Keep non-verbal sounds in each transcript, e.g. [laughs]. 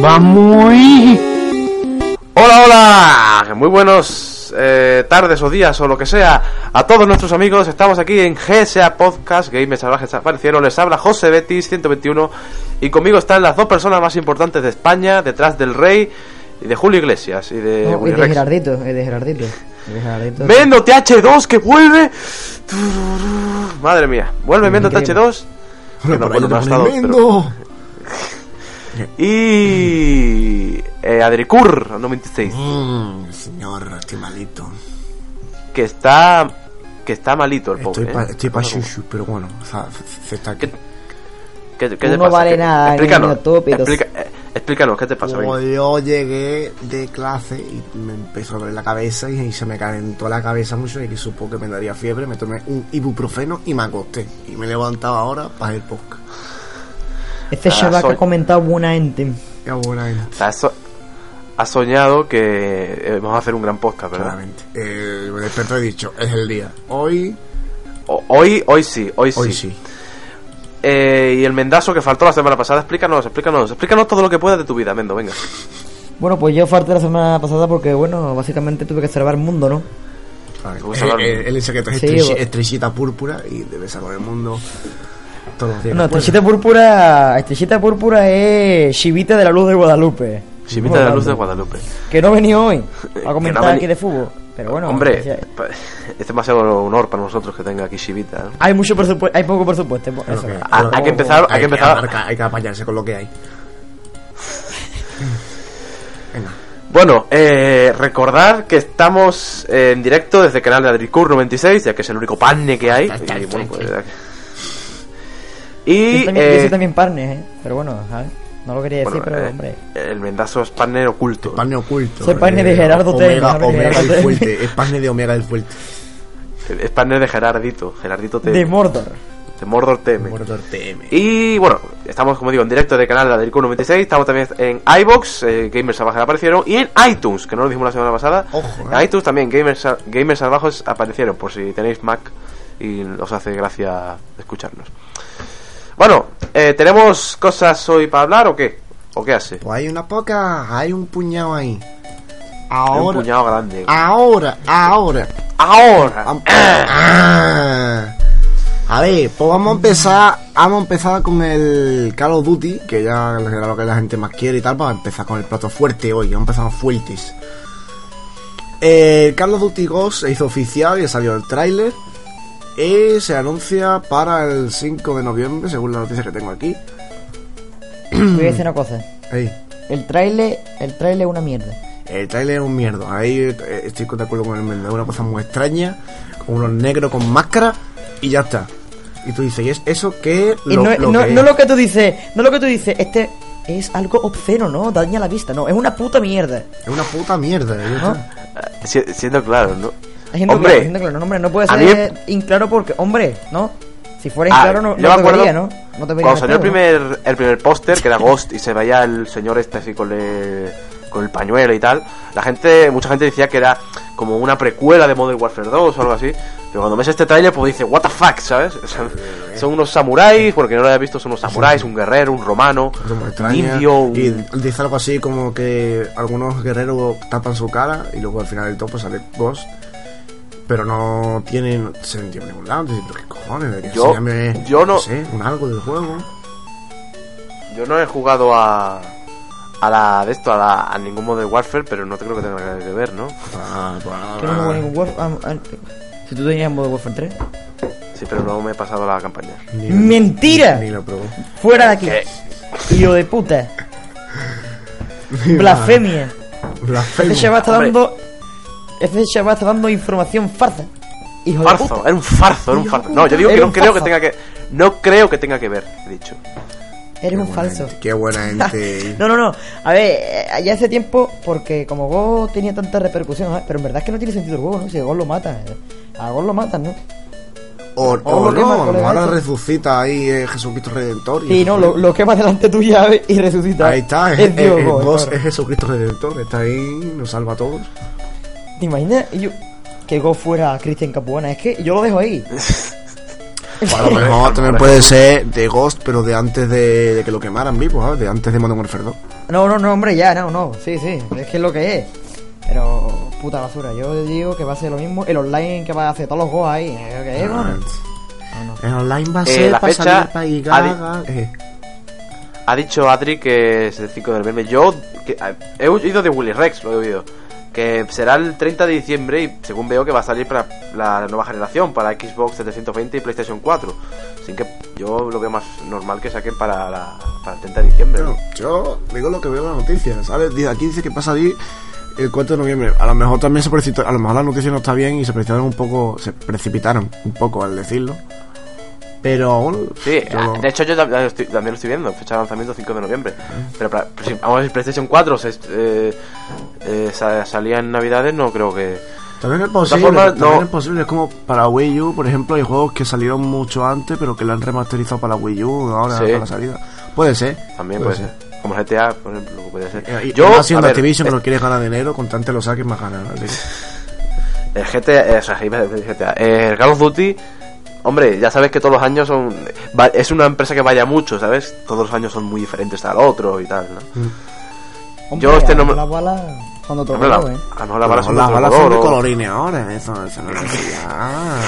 Vamos. Hola, hola. Muy buenos eh, tardes o días o lo que sea a todos nuestros amigos. Estamos aquí en GSA Podcast, Gamers Salvajes Aparecieron. Les habla José Betis 121 y conmigo están las dos personas más importantes de España, detrás del rey y de Julio Iglesias y de, No, y de. Gerardito, y de Gerardito. y [laughs] de Gerardito. Mendo TH2 que vuelve. Madre mía, vuelve Mendo Increíble. TH2. Que no, bueno, no ha estado, pero- Mendo. [laughs] Y eh, Adricur 96 Mm, señor, estoy malito. que está que está malito el pobre. Estoy pa, ¿eh? estoy pa No, shushu, pero bueno, o sea, se está aquí. ¿Qué- ¿Qué, qué te no pasa? vale ¿Qué- nada, Explícanos. niño tópico. explica- eh, explícanos, ¿qué te pasa? Como yo llegué de clase y me empezó a doler la cabeza y, se me calentó la cabeza mucho y que supo que me daría fiebre, me tomé un ibuprofeno y me acosté. Y me levantaba ahora para el podcast. Este Ah, chaval que ha comentado buena gente. Qué buena gente. Has soñado que eh, vamos a hacer un gran podcast, ¿verdad? Claramente. Eh, me he dicho, es el día. Hoy, O- hoy, hoy sí, hoy sí. hoy sí. Eh, y el mendazo que faltó la semana pasada, explícanos, explícanos, explícanos todo lo que puedas de tu vida, Mendo, venga. Bueno, pues yo falté la semana pasada porque, bueno, básicamente tuve que salvar el mundo, ¿no? Eh, eh, Él dice que estrella- bo- estrellita púrpura y debe salvar el mundo todos los días. No, estrellita púrpura, estrellita púrpura es Chivita de la Luz de Guadalupe. Chivita de la luz de Guadalupe. Que no venía hoy [laughs] a no comentar veni- aquí de fútbol. Pero bueno, Hombre, ya- pa- es demasiado honor para nosotros que tenga aquí Chivita. ¿no? hay mucho presupuesto, hay poco presupuesto. Eso. que- Ah, pero- hay que empezar- hay que empezar- hay que apañarse con lo que hay. [laughs] Venga. Bueno, eh, recordar que estamos eh, en directo desde el canal de Adricur96, ya que es el único panne que hay. Y, bueno, pues, y, Yo también, yo eh, soy también partner, ¿eh? Pero bueno, ¿sabes? No lo quería decir, bueno, pero eh, hombre. el mendazo es panne oculto. Oculto. Soy panne de Gerardo Omega, Tena, no de Omega Gerardo el Tena. fuerte. Es panne de Omega el fuerte. Es panne de Gerardito. Gerardito te, De Mordor. de Mordor TM. Mordor TM. Y bueno, estamos como digo en directo del canal de Adricur96, estamos también en iBox, eh, Gamers Salvajes aparecieron, y en iTunes, que no lo dijimos la semana pasada. Ojo, En eh. iTunes también Gamers, Gamers Salvajes aparecieron, por si tenéis Mac y os hace gracia escucharnos. Bueno, eh, ¿tenemos cosas hoy para hablar o qué? ¿O qué hace? Pues hay una poca, hay un puñado ahí. Hay un Ahora, puñado grande. ahora, ahora. Ahora. Ah. A ver, pues vamos a empezar, vamos a empezar con el Call of Duty, que ya era lo que la gente más quiere y tal, vamos a empezar con el plato fuerte hoy, vamos a empezar fuertes. El Call of Duty Ghost se hizo oficial y salió el tráiler y se anuncia para el 5 de noviembre, según la noticia que tengo aquí. Voy a decir una cosa. [clears throat] Ahí. El trailer, el trailer es una mierda. El tráiler es un mierda, ahí eh, estoy de acuerdo con el Mendo, es una cosa muy extraña, con unos negros con máscara y ya está. Y tú dices, ¿y es eso lo, no, lo no, que no es? lo que tú dices, no lo que tú dices, este es algo obsceno, ¿no? Daña la vista, no, es una puta mierda. Es una puta mierda. ¿no? Eh, si- siendo claro, ¿no? Siendo Hombre. claro, claro, no, hombre, no puede A ser inclaro porque, hombre, ¿no? Si fuera Ah, inclaro no, yo no me te acuerdo vería, ¿no? No te vería Cuando salió el primer, el primer póster, que era Ghost, y se veía el señor este así con el, con el pañuelo y tal, la gente, mucha gente decía que era como una precuela de Modern Warfare 2 o algo así. Pero cuando ves este trailer, pues dice, what the fuck, ¿sabes? O sea, son unos samuráis, porque no lo haya visto, son unos samuráis, un guerrero, un romano, un indio, un- Y dice algo así como que algunos guerreros tapan su cara y luego al final del top pues sale Ghost. Pero no tienen sentido en ningún lado. Dices, ¿pero qué cojones? ¿De que Yo- se llame, yo no- sé, un algo del juego. Yo no he jugado a... A la de esto, a, la, a ningún Modern Warfare, pero no te creo que tenga nada que ver, ¿no? Ah, pues, no ningún Si tú tenías modo Warfare 3. Sí, pero no me he pasado la campaña. ni- ¡Mentira! Ni lo probé. Fuera de aquí. ¿Qué? Hijo de puta. [laughs] Blasfemia. Blasfemo. Este chaval está dando. Este chaval está dando información farsa. Hijo de Farzo, puta. era un farzo, era un farzo. No, yo digo que no creo que tenga que. No creo que tenga que ver, he dicho. Eres un Qué falso. gente, Qué buena [laughs] gente. No, no, no. A ver, eh, ya hace tiempo, porque como Go tenía tanta repercusión, ¿sabes? pero en verdad es que no tiene sentido el juego, ¿no? Si a Go lo matan, eh. a Go lo matan, ¿no? O, O o lo quema, no, colega, ahora resucita ahí eh, Jesucristo Redentor. y Sí, no, lo, lo quema delante tuya y resucita. Ahí está, es, Es Dios, el boss es Jesucristo Redentor, está ahí, nos salva a todos. ¿Te imaginas? Y yo, que Go fuera Cristian Capuana. Es que yo lo dejo ahí. [laughs] A lo mejor también puede ser de Ghost, pero de antes de, de que lo quemaran vivo, ¿sabes? De antes de Modern Warfare 2. No, no, no, hombre, ya, no, no. Sí, sí, es que es lo que es. Pero, puta basura, yo digo que va a ser lo mismo. El online que va a hacer todos los juegos ahí. ¿eh? ¿Qué es, No, bueno? no. No, no. En online va a Eh, ser la para fecha salir para ir ha di- gaga, eh. Ha dicho Adri que es el 5 de noviembre. Yo que, eh, he oído de Willy Rex, lo he oído. Que será el 30 de diciembre y según veo que va a salir para la nueva generación, para Xbox 720 y PlayStation 4. Así que yo lo veo más normal que saquen para, la- para el 30 de diciembre. ¿no? Bueno, yo digo lo que veo en la noticia, ¿sabes? Aquí dice que va a salir el 4 de noviembre. A lo mejor también se precipitó, a lo mejor la noticia no está bien y se precipitaron un poco, se precipitaron un poco al decirlo. Pero bueno, Sí, yo ah, de hecho yo estoy- también lo estoy viendo, fecha de lanzamiento 5 de noviembre. Pero para, vamos a ver, PlayStation 4 se, eh, eh, sa- salía en Navidades, no creo que... También es posible, también no. es posible, es como para Wii U, por ejemplo, hay juegos que salieron mucho antes, pero que lo han remasterizado para Wii U ahora Sí. para la salida. Puede ser. También puede ser. Como GTA, por ejemplo, puede ser. Eh, Yo, ver, Activision, eh, pero quieres ganar dinero, con tanto lo saques más ganas. [laughs] El GTA, eh, o sea, GTA, eh, el Call of Duty, hombre, ya sabes que todos los años son. es una empresa que vaya mucho, ¿sabes? Todos los años son muy diferentes al otro y tal, ¿no? Hombre, Yo este no me- mejor la bala cuando Hombre, la- ¿eh? a lo mejor las balas son de las balas son de colorines ahora, eso, eso no [laughs] es ah.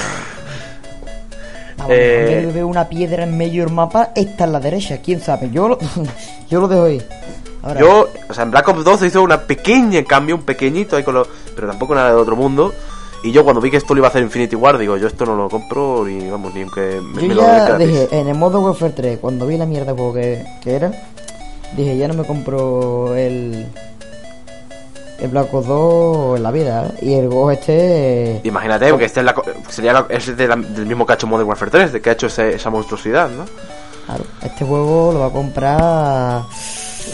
A lo Eh, veo una piedra en medio del mapa, esta en la derecha, quién sabe. Yo lo, [laughs] yo lo dejo ahí. Ahora, Yo, o sea, en Black Ops 2 se hizo una pequeña cambio, un pequeñito ahí con lo, pero tampoco nada de otro mundo. Y yo cuando vi que esto lo iba a hacer Infinity War, digo, yo esto no lo compro ni vamos, ni aunque me, yo me lo ya dije, en el modo Warfare 3, cuando vi la mierda de juego que, que era, dije, ya no me compro el. El Black Ops 2 en la vida. ¿eh? Y el Ghost este. Imagínate, porque este es la, co- sería la- es de la- del mismo que ha hecho Modern Warfare 3, de que ha hecho ese- esa monstruosidad, ¿no? Claro, este juego lo va a comprar.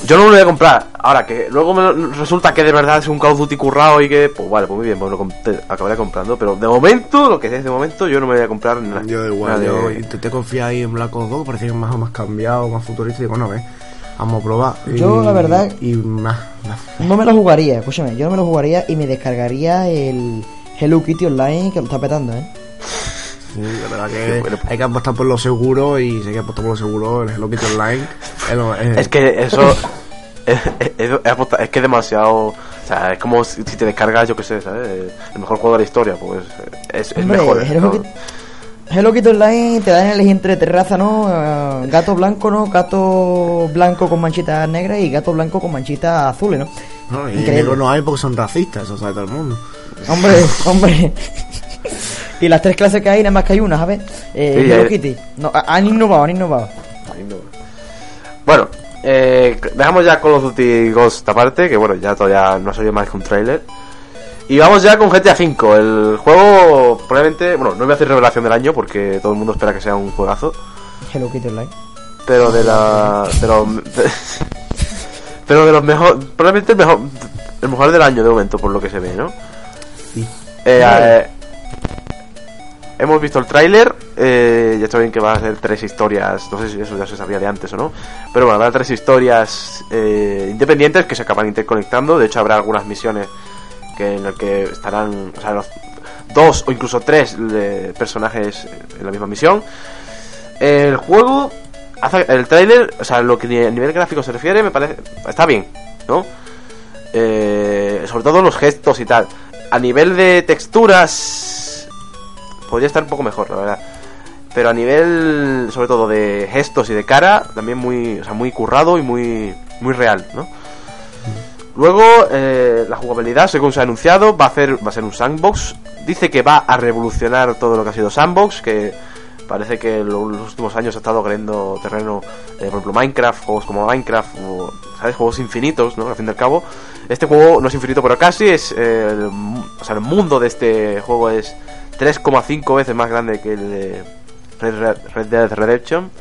Yo no lo voy a comprar. Ahora que luego me lo- resulta que de verdad es un Call of Duty currado y que, pues vale, pues muy bien, pues lo acabaré comprando. Pero de momento, lo que es de momento, yo no me voy a comprar nada. Yo igual, nada de- yo intenté confiar ahí en Black Ops 2, parecía más, más cambiado, más futurista, y digo, no, ve, vamos a probar. Yo, Y- la verdad- Y más, más. No me lo jugaría, escúchame, yo no me lo jugaría y me descargaría el Hello Kitty Online que lo está petando, ¿eh? Sí, la verdad que bueno. hay que apostar por lo seguro y si hay que apostar por lo seguro, el Hello Kitty Online es, lo- es- que eso. [laughs] es, es- es- que es demasiado. O sea, es como si, si te descargas, yo qué sé, ¿sabes? El mejor juego de la historia, pues es, es Hombre, mejor. ¿eh? Hello Kitty Online te dan a elegir entre terraza, ¿no? Eh, gato blanco, ¿no? Gato blanco con manchitas negras y gato blanco con manchitas azules, ¿no? no, y Increíble. negro no hay porque son racistas, eso sabe todo el mundo. Hombre, [laughs] hombre. y las tres clases que hay, nada más que hay una, ¿sabes? Eh, Sí, Hello hay- Kitty. No, han innovado, han innovado. No. Bueno, eh, dejamos ya Call of Duty Ghost aparte, que bueno, ya todavía no ha salido más que un trailer. Y vamos ya con GTA V, el juego probablemente, bueno, no voy a hacer revelación del año porque todo el mundo espera que sea un juegazo, Hello Kitty Online. pero de la... De los, pero de los mejores, probablemente el mejor, el mejor del año de momento, por lo que se ve, ¿no? Sí. Eh, eh, hemos visto el tráiler, eh, ya está bien que va a ser tres historias, no sé si eso ya se sabía de antes o no, pero bueno, habrá tres historias eh, independientes que se acaban interconectando, de hecho habrá algunas misiones que en las que estarán, o sea, los dos o incluso tres personajes en la misma misión. El juego, el tráiler, o sea, lo que a nivel gráfico se refiere, me parece, está bien, ¿no? Eh, sobre todo los gestos y tal. A nivel de texturas, podría estar un poco mejor, la verdad. Pero a nivel, sobre todo de gestos y de cara, también muy, o sea, muy currado y muy, muy real, ¿no? Luego, eh, la jugabilidad, según se ha anunciado, va a, hacer, va a ser un sandbox. Dice que va a revolucionar todo lo que ha sido sandbox, que parece que en los últimos años ha estado creando terreno, eh, por ejemplo, Minecraft, juegos como Minecraft, o. Juegos infinitos, ¿no? Al fin y al cabo. Este juego no es infinito, pero casi es... el, o sea, el mundo de este juego es 3,5 veces más grande que el de Red Dead Redemption,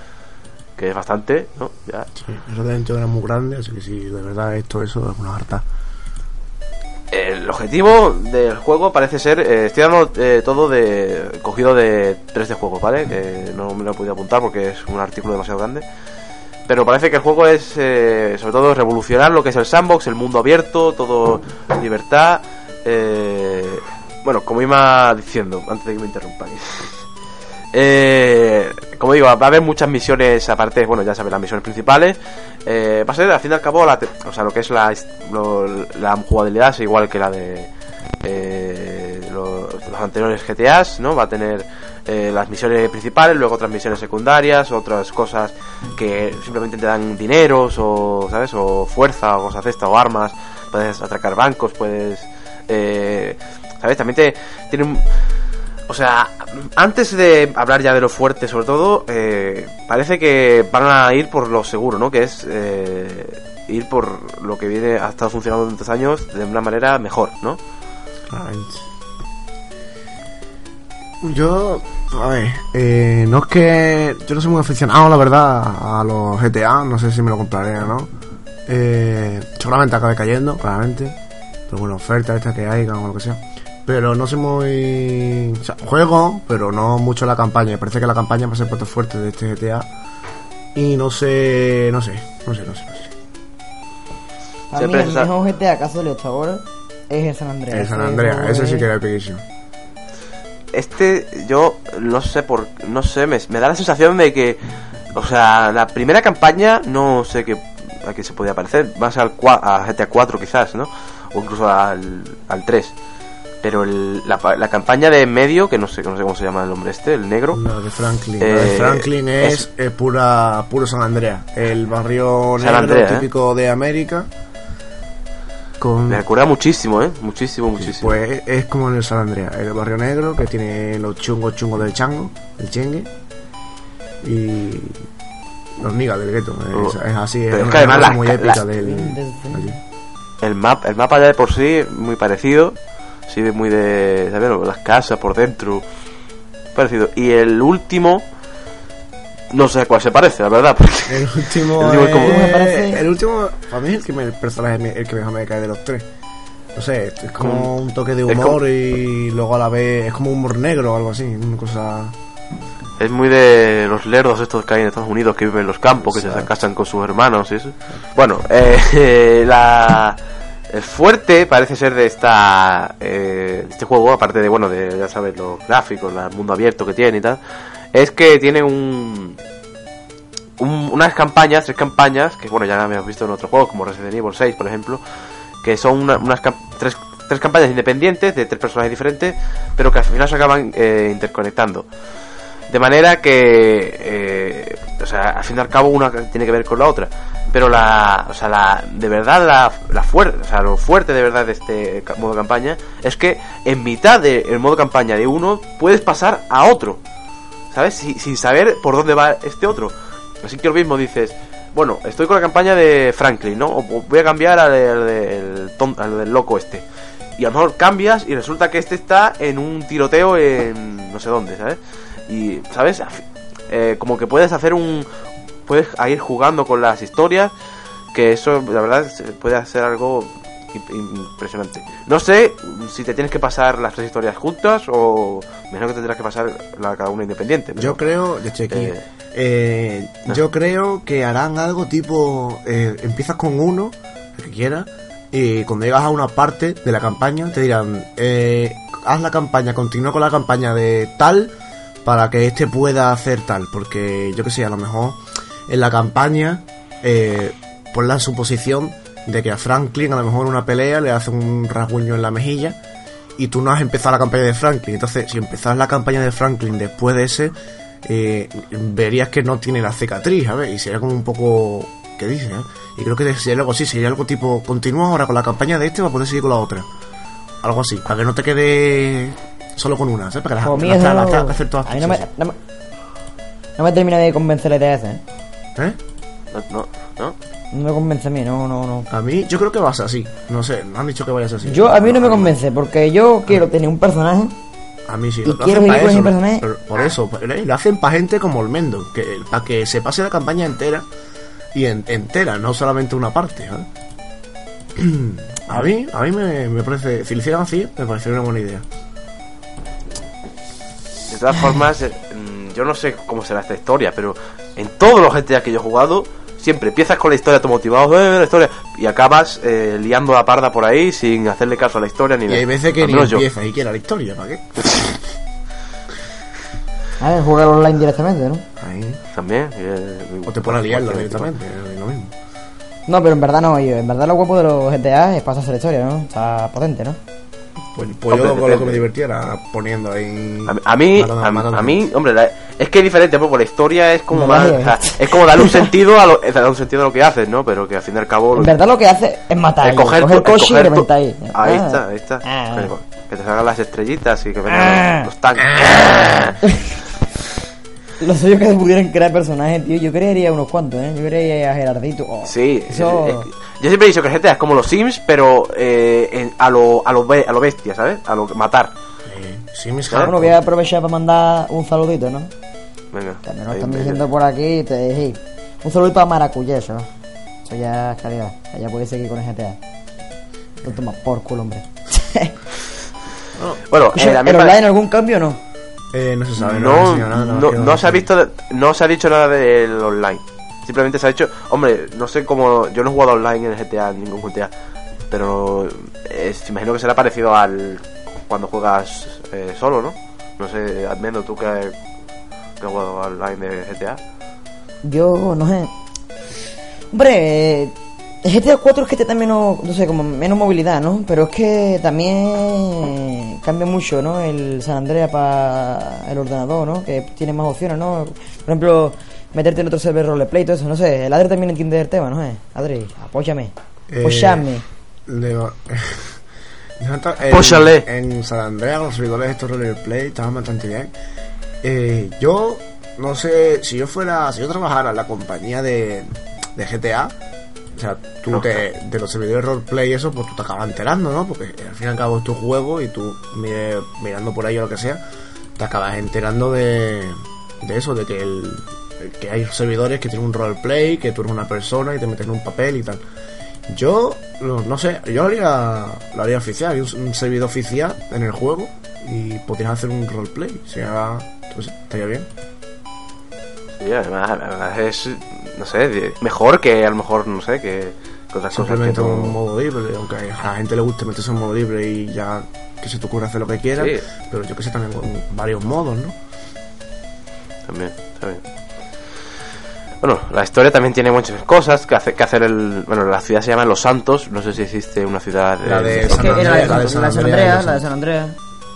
que es bastante, ¿no? Ya. Sí, eso dentro era muy grande, así que si de verdad esto, eso es una harta. El objetivo del juego parece ser, eh, estoy dando eh, todo de cogido de 3 de juegos, ¿vale? Que no me lo he podido apuntar porque es un artículo demasiado grande. Pero parece que el juego es, eh, sobre todo, revolucionar lo que es el sandbox, el mundo abierto, todo libertad. eh, bueno, como iba diciendo, antes de que me interrumpáis. Eh, como digo, va a haber muchas misiones aparte, bueno, ya sabes, las misiones principales. Eh, va a ser, al fin y al cabo, la, o sea, lo que es la, lo- la jugabilidad es igual que la de eh, los, anteriores GTAs, ¿no? Va a tener eh, las misiones principales, luego otras misiones secundarias, otras cosas que simplemente te dan dineros o, ¿sabes? O fuerza o cosas de o armas. Puedes atracar bancos, puedes... Eh, ¿Sabes? También te tiene. O sea, antes de hablar ya de lo fuerte, sobre todo, eh, parece que van a ir por lo seguro, ¿no? Que es eh, ir por lo que viene, ha estado funcionando tantos años de una manera mejor, ¿no? Yo, a ver, eh, no es que yo no soy muy aficionado, la verdad, a los GTA, no sé si me lo compraré o no. Eh, seguramente acabe cayendo, claramente. Pero bueno, ofertas estas que hay, o lo que sea. Pero no soy muy... O sea, juego, pero no mucho la campaña. Me parece que la campaña va a ser plato fuerte de este GTA. Y no sé, no sé, no sé, no sé. No sé. Para Siempre mí el mejor GTA que ha salido hasta ahora es el San Andreas. El San Ese Andreas, ese sí que era epiquísimo. Este, yo no sé por. No sé, me, me da la sensación de que. O sea, la primera campaña no sé qué, a qué se podía parecer. Más al cua- a GTA 4 quizás, ¿no? O incluso al, al 3. Pero el- la, pa- la campaña de en medio, que no sé, no sé cómo se llama el hombre este, el negro. La de Franklin. la de Eh, Franklin es, es- eh, pura, puro San Andreas. El barrio San negro Andreas, ¿eh? típico de América. Con, Me recuerda muchísimo, ¿eh? Muchísimo, muchísimo. pues es como en el San Andreas. El barrio negro que tiene los chungos chungos del chango, el chengue. Y los nigas del gueto. Es, Oh. es así, es Pero es una que además cosa la- muy la- épica del. Desde- allí. El, map, el mapa ya de por sí, muy parecido. Sí, de muy de. ¿Sabes? Las casas por dentro. Parecido. Y el último. No sé a cuál se parece, la verdad. [laughs] porque- El último, El último es como- parece- El último, para mí es el, que me, el personaje el que mejor me cae de los tres. No sé, es como un toque de humor como- y luego a la vez es como humor negro o algo así, una cosa... Es muy de los lerdos estos que hay en Estados Unidos que viven en los campos, que se casan con sus hermanos y eso. Bueno, eh, [laughs] la, fuerte parece ser de esta eh, este juego, aparte de, bueno, de, ya sabes, los gráficos, el mundo abierto que tiene y tal, es que tiene un, un- unas campañas, tres campañas, que bueno, ya habíamos visto en otros juegos, como Resident Evil 6, por ejemplo, que son una- unas tres, tres campañas independientes de tres personajes diferentes, pero que al final se acaban eh, interconectando. De manera que, eh, o sea, al fin y al cabo una tiene que ver con la otra. Pero la, o sea, la, de verdad, la, la fuerte, o sea, lo fuerte de verdad de este modo campaña es que en mitad del modo campaña de uno puedes pasar a otro. ¿Sabes? Si- sin saber por dónde va este otro. Así que lo mismo dices, bueno, estoy con la campaña de Franklin, ¿no? O voy a cambiar al, del- al del loco este. Y a lo mejor cambias y resulta que este está en un tiroteo en no sé dónde, ¿sabes? Y, ¿sabes? Eh, como que puedes hacer un... Puedes a ir jugando con las historias, que eso, la verdad, puede hacer algo im- impresionante. No sé si te tienes que pasar las tres historias juntas o mejor que tendrás que pasar la, cada una independiente. Yo creo, estoy aquí, Eh, eh, yo creo que harán algo tipo, eh, empiezas con uno, el que quieras, y cuando llegas a una parte de la campaña te dirán, eh, haz la campaña, continúa con la campaña de tal, para que este pueda hacer tal, porque yo que sé, a lo mejor en la campaña eh, ponla en su posición de que a Franklin a lo mejor en una pelea le hace un rasguño en la mejilla y tú no has empezado la campaña de Franklin. Entonces, si empezás la campaña de Franklin después de ese, eh, verías que no tiene la cicatriz, ¿sabes? Y sería como un poco... ¿Qué dices? eh? Y creo que sería algo así, sería algo tipo, continúa ahora con la campaña de este para poder seguir con la otra. Algo así, para que no te quede solo con una, ¿sabes? Para que las, Por que hacer todas. a mí no me, no, me, no me termina de convencer la idea esa, ¿eh? ¿Eh? no, no, no. No me convence a mí, no, no, no. A mí, yo creo que va a ser así. No sé, no han dicho que vaya a ser así. Yo, a mí no me convence, porque yo quiero tener un personaje A mí sí. ¿Y quieres hacen pa' seguir con ese eso, personaje? pero Por eso, lo hacen para gente como Olmendo, que para que se pase la campaña entera y en- entera, no solamente una parte. ¿eh? [clears throat] A mí, a mí me, me parece, si lo hicieran así, me parecería una buena idea. De todas formas, eh, yo no sé cómo será esta historia, pero en todos los GTA que yo he jugado, siempre empiezas con la historia, te motivado, eh, la historia, y acabas eh, liando la parda por ahí sin hacerle caso a la historia ni Y hay veces que ni menos yo. empieza y quiera la historia, ¿para qué? A [laughs] ver, jugar online directamente, ¿no? Ahí. También. eh, O te pones a liarlo directamente, es lo mismo. No, pero en verdad no, yo. En verdad lo guapo de los GTA es pasarse la historia, ¿no? Está potente, ¿no? Pues, pues yo Hombre, con lo que me divertiera poniendo ahí. A, a mí, matando- a, matando a mí, hombre, la- es que es diferente, porque la historia es como No, más, o sea, es como darle un sentido a lo, darle un sentido a lo que haces, ¿no? Pero que al fin y al cabo, En verdad lo que hace es matar. es coger, coger el coche y reventar ahí. Ahí Ah. está, ahí está. Ah. Que- te salgan las estrellitas y que vengan Ah. los, los tanques. Lo suyo que se pudieran crear personajes, tío. Yo crearía unos cuantos, ¿eh? Yo crearía a Gerardito. Oh, Sí, Eso... es- es- yo siempre he dicho que el GTA es como los Sims, pero eh, en- a lo a lo, be- a lo bestia, ¿sabes? A lo matar. Eh, sí, mis Claro, Bueno, voy a aprovechar para mandar un saludito, ¿no? Venga. Que lo ahí, están diciendo por aquí. Te dije. Un saludito a Maracuyé, eso. Eso ya es calidad. Ya puedes seguir con el GTA. No toma por culo, hombre. [laughs] Bueno, eh, a mí ¿Pero me- online algún cambio o no? Eh, no se sabe, no, no, no, no se ha visto, no se ha dicho nada del online. Simplemente se ha dicho, hombre, no sé cómo, yo no he jugado online en el GTA, en ningún GTA, pero es, imagino que será parecido al cuando juegas eh, solo, ¿no? No sé, Admendo, tú que, que has jugado online de GTA. Yo no sé. Hombre, eh, el GTA 4 es que te da menos, no sé, como menos movilidad, ¿no? Pero es que también cambia mucho, ¿no? El San Andreas para el ordenador, ¿no? Que tiene más opciones, ¿no? Por ejemplo, meterte en otro server roleplay y todo eso, no sé. El Adri también entiende el tema, ¿no? Eh, Adri, apóyame. Eh, Apóyame. Le- Jonathan, [laughs] en- San Andreas, los servidores de estos roleplay estaban bastante bien. Eh, yo, no sé, si yo fuera, si yo trabajara en la compañía de, de GTA, o sea, tú te, de los servidores roleplay y eso, pues tú te acabas enterando, ¿no? Porque al fin y al cabo es tu juego y tú mire- mirando por ahí o lo que sea, te acabas enterando de, de eso, de que el, que hay servidores que tienen un roleplay, que tú eres una persona y te metes en un papel y tal. Yo, no, sé, yo lo haría, lo haría oficial, haría un, servidor oficial en el juego y podrías hacer un roleplay. Sea, pues, estaría bien. Sí, además es, no sé, de- mejor que a lo mejor, no sé, que, que otras cosas que Simplemente no- un modo libre, aunque a la gente le guste meterse en modo libre y ya que se te ocurra hacer lo que quieras. Sí. Pero yo que sé, también con varios modos, ¿no? También, está bien. Bueno, la historia también tiene muchas cosas que, hace, que hacer el... Bueno, la ciudad se llama Los Santos, no sé si existe una ciudad... La de San Andreas, la de San Andreas,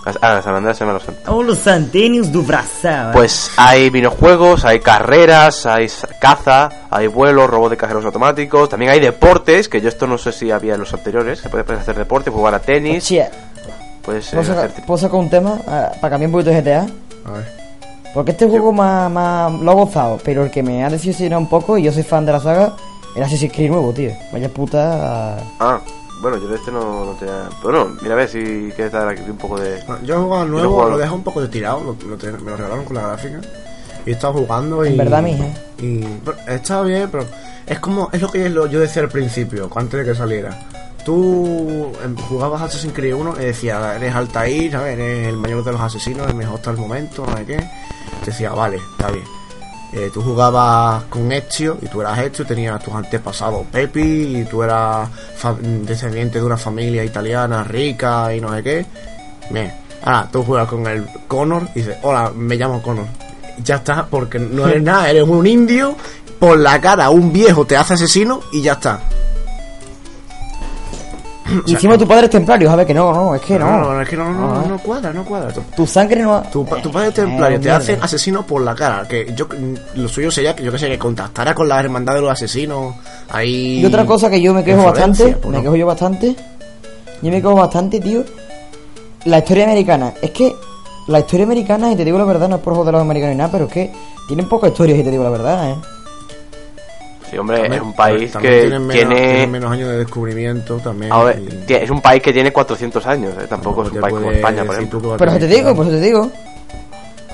Ah, San Andrés se llama Los Santos. Oh, los centenios do Brasil. Pues hay videojuegos, hay carreras, hay caza, hay vuelos, robos de cajeros automáticos, también hay deportes, que yo esto no sé si había en los anteriores, se puede puedes hacer deporte, jugar a tenis, Hostia, puedes eh, ¿puedo sacar, hacer... puedo sacar un tema ah, para cambiar un poquito de GTA? A ver. Porque este juego más, más lo he gozado, pero el que me ha decepcionado un poco, y yo soy fan de la saga, el Assassin's Creed nuevo, tío. Vaya puta. Ah, bueno, yo de este no, no tenía... Bueno, mira a ver si quieres dar aquí un poco de... Bueno, yo he jugado al nuevo, juego- lo dejo un poco de tirado, lo, lo ten- me lo regalaron con la gráfica. Y he estado jugando y. En verdad, mija. Y. pero Está bien, pero. Es como. Es lo que lo- yo decía al principio, antes de que saliera. Tú em, jugabas Assassin's Creed 1 y decía, eres Altair, ¿sabes? Eres el mayor de los asesinos, el mejor hasta el momento, no sé qué. Te decía, vale, está bien. Eh, tú jugabas con Ezio y tú eras Ezio, tenías tus antepasados Pepi y tú eras descendiente de una familia italiana rica y no sé qué. Bien. Ahora tú juegas con el Connor y dices, hola, me llamo Connor. Ya está, porque no eres [laughs] nada, eres un indio, por la cara un viejo te hace asesino y ya está. Y encima tu padre es templario, ¿sabes? Que no, no, es que no. No, no, es que no, no, no, No, no cuadra, no cuadra. Tu, Tu sangre no. tu, pa- tu padre Eh, templario te mierda. hace asesino por la cara. Que yo lo suyo sería que yo que sé, que contactara con la hermandad de los asesinos. Ahí. Y otra cosa que yo me quejo bastante, me quejo yo bastante, yo me quejo bastante, tío. La historia americana, es que la historia americana, y te digo la verdad, no es por joder a los americanos ni nada, pero es que tienen poca historia, si te digo la verdad, ¿eh? Sí, hombre, También- es un país que tienen menos, tiene... tienen menos años de descubrimiento también. A ver, y tie- es un país que tiene 400 años, eh, tampoco es un país como España, por ejemplo. eso te digo, eso te digo.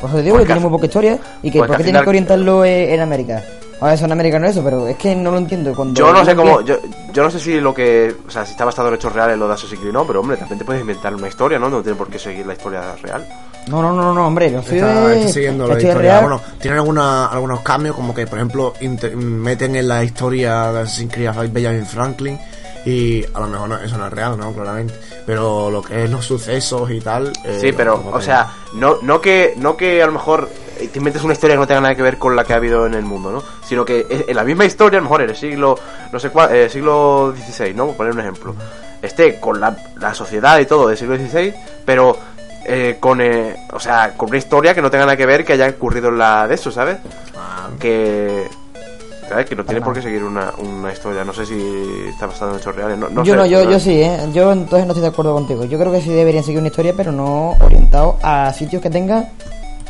Por eso te digo que tiene muy poca historia y que porque por qué tienen que orientarlo en, en América. A ver, son americanos eso, pero es que no lo entiendo. Cuando Yo no sé cómo, yo, yo no sé si lo que, o sea, si está basado en hechos reales lo de Assassin's Creed no, pero hombre, también te puedes inventar una historia, ¿no? No tiene por qué seguir la historia real. No, no, no, no, no, hombre, lo suyo Está, es está siguiendo la historia real. Bueno, tienen alguna, algunos cambios, como que, por ejemplo, inter- meten en la historia de Assassin's Creed a Benjamin Franklin. Y a lo mejor no- eso no es real, ¿no? Claramente. Pero lo que es los sucesos y tal. eh, Sí, pero, o sea, no, no que, no que a lo mejor te inventes una historia que no tenga nada que ver con la que ha habido en el mundo, ¿no? Sino que es- en la misma historia, a lo mejor en el siglo, no sé cuál, eh, siglo XVI, ¿no? Por poner un ejemplo. Esté con la, la sociedad y todo del siglo XVI, pero eh, con, eh, o sea, con una historia que no tenga nada que ver que haya ocurrido en la de eso, ¿sabes? Que... ¿Sabes? Que no tiene por qué seguir una, una historia. No sé si está basado en hechos reales. No, no yo sé, no, yo, pero- yo sí, ¿eh? Yo entonces no estoy de acuerdo contigo. Yo creo que sí deberían seguir una historia, pero no orientado a sitios que tengan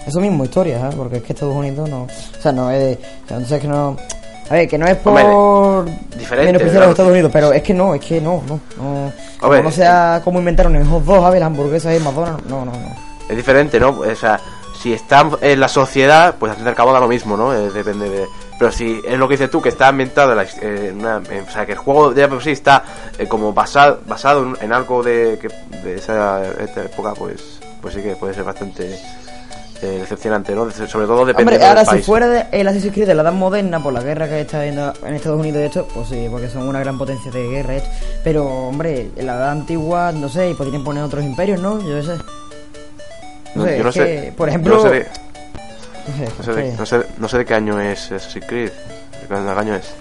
eso mismo, historias, ¿eh? Porque es que Estados Unidos no... O sea, no es de... entonces que no... A ver, que no es por... Menospreciar a los Estados Unidos, pero es que no, es que no, no. no como ver, no sea como inventaron en hot dogs, ¿sabes? Las hamburguesas y McDonald's, no, no, no. Es diferente, ¿no? O sea, si está en la sociedad, pues al fin y al cabo da lo mismo, ¿no? Eh, depende de... Pero si es lo que dices tú, que está ambientado en, la, eh, una... o sea, que el juego de por sí está eh, como basado, basado en, en algo de, que, de esa esta época, pues pues sí que puede ser bastante eh, decepcionante, ¿no? Sobre todo depende Hombre, del ahora si país. fuera de- el Assassin's Creed de la edad moderna por la guerra que está habiendo en Estados Unidos y esto, pues sí, porque son una gran potencia de guerra esto. Pero, hombre, en la edad antigua, no sé, y podrían poner otros imperios, ¿no? Yo sé. No No, sé, yo no es sé, que, por yo ejemplo... no sé, de, no sé, de- es que- no sé- no sé de qué año es Assassin's Creed. ¿De qué año es?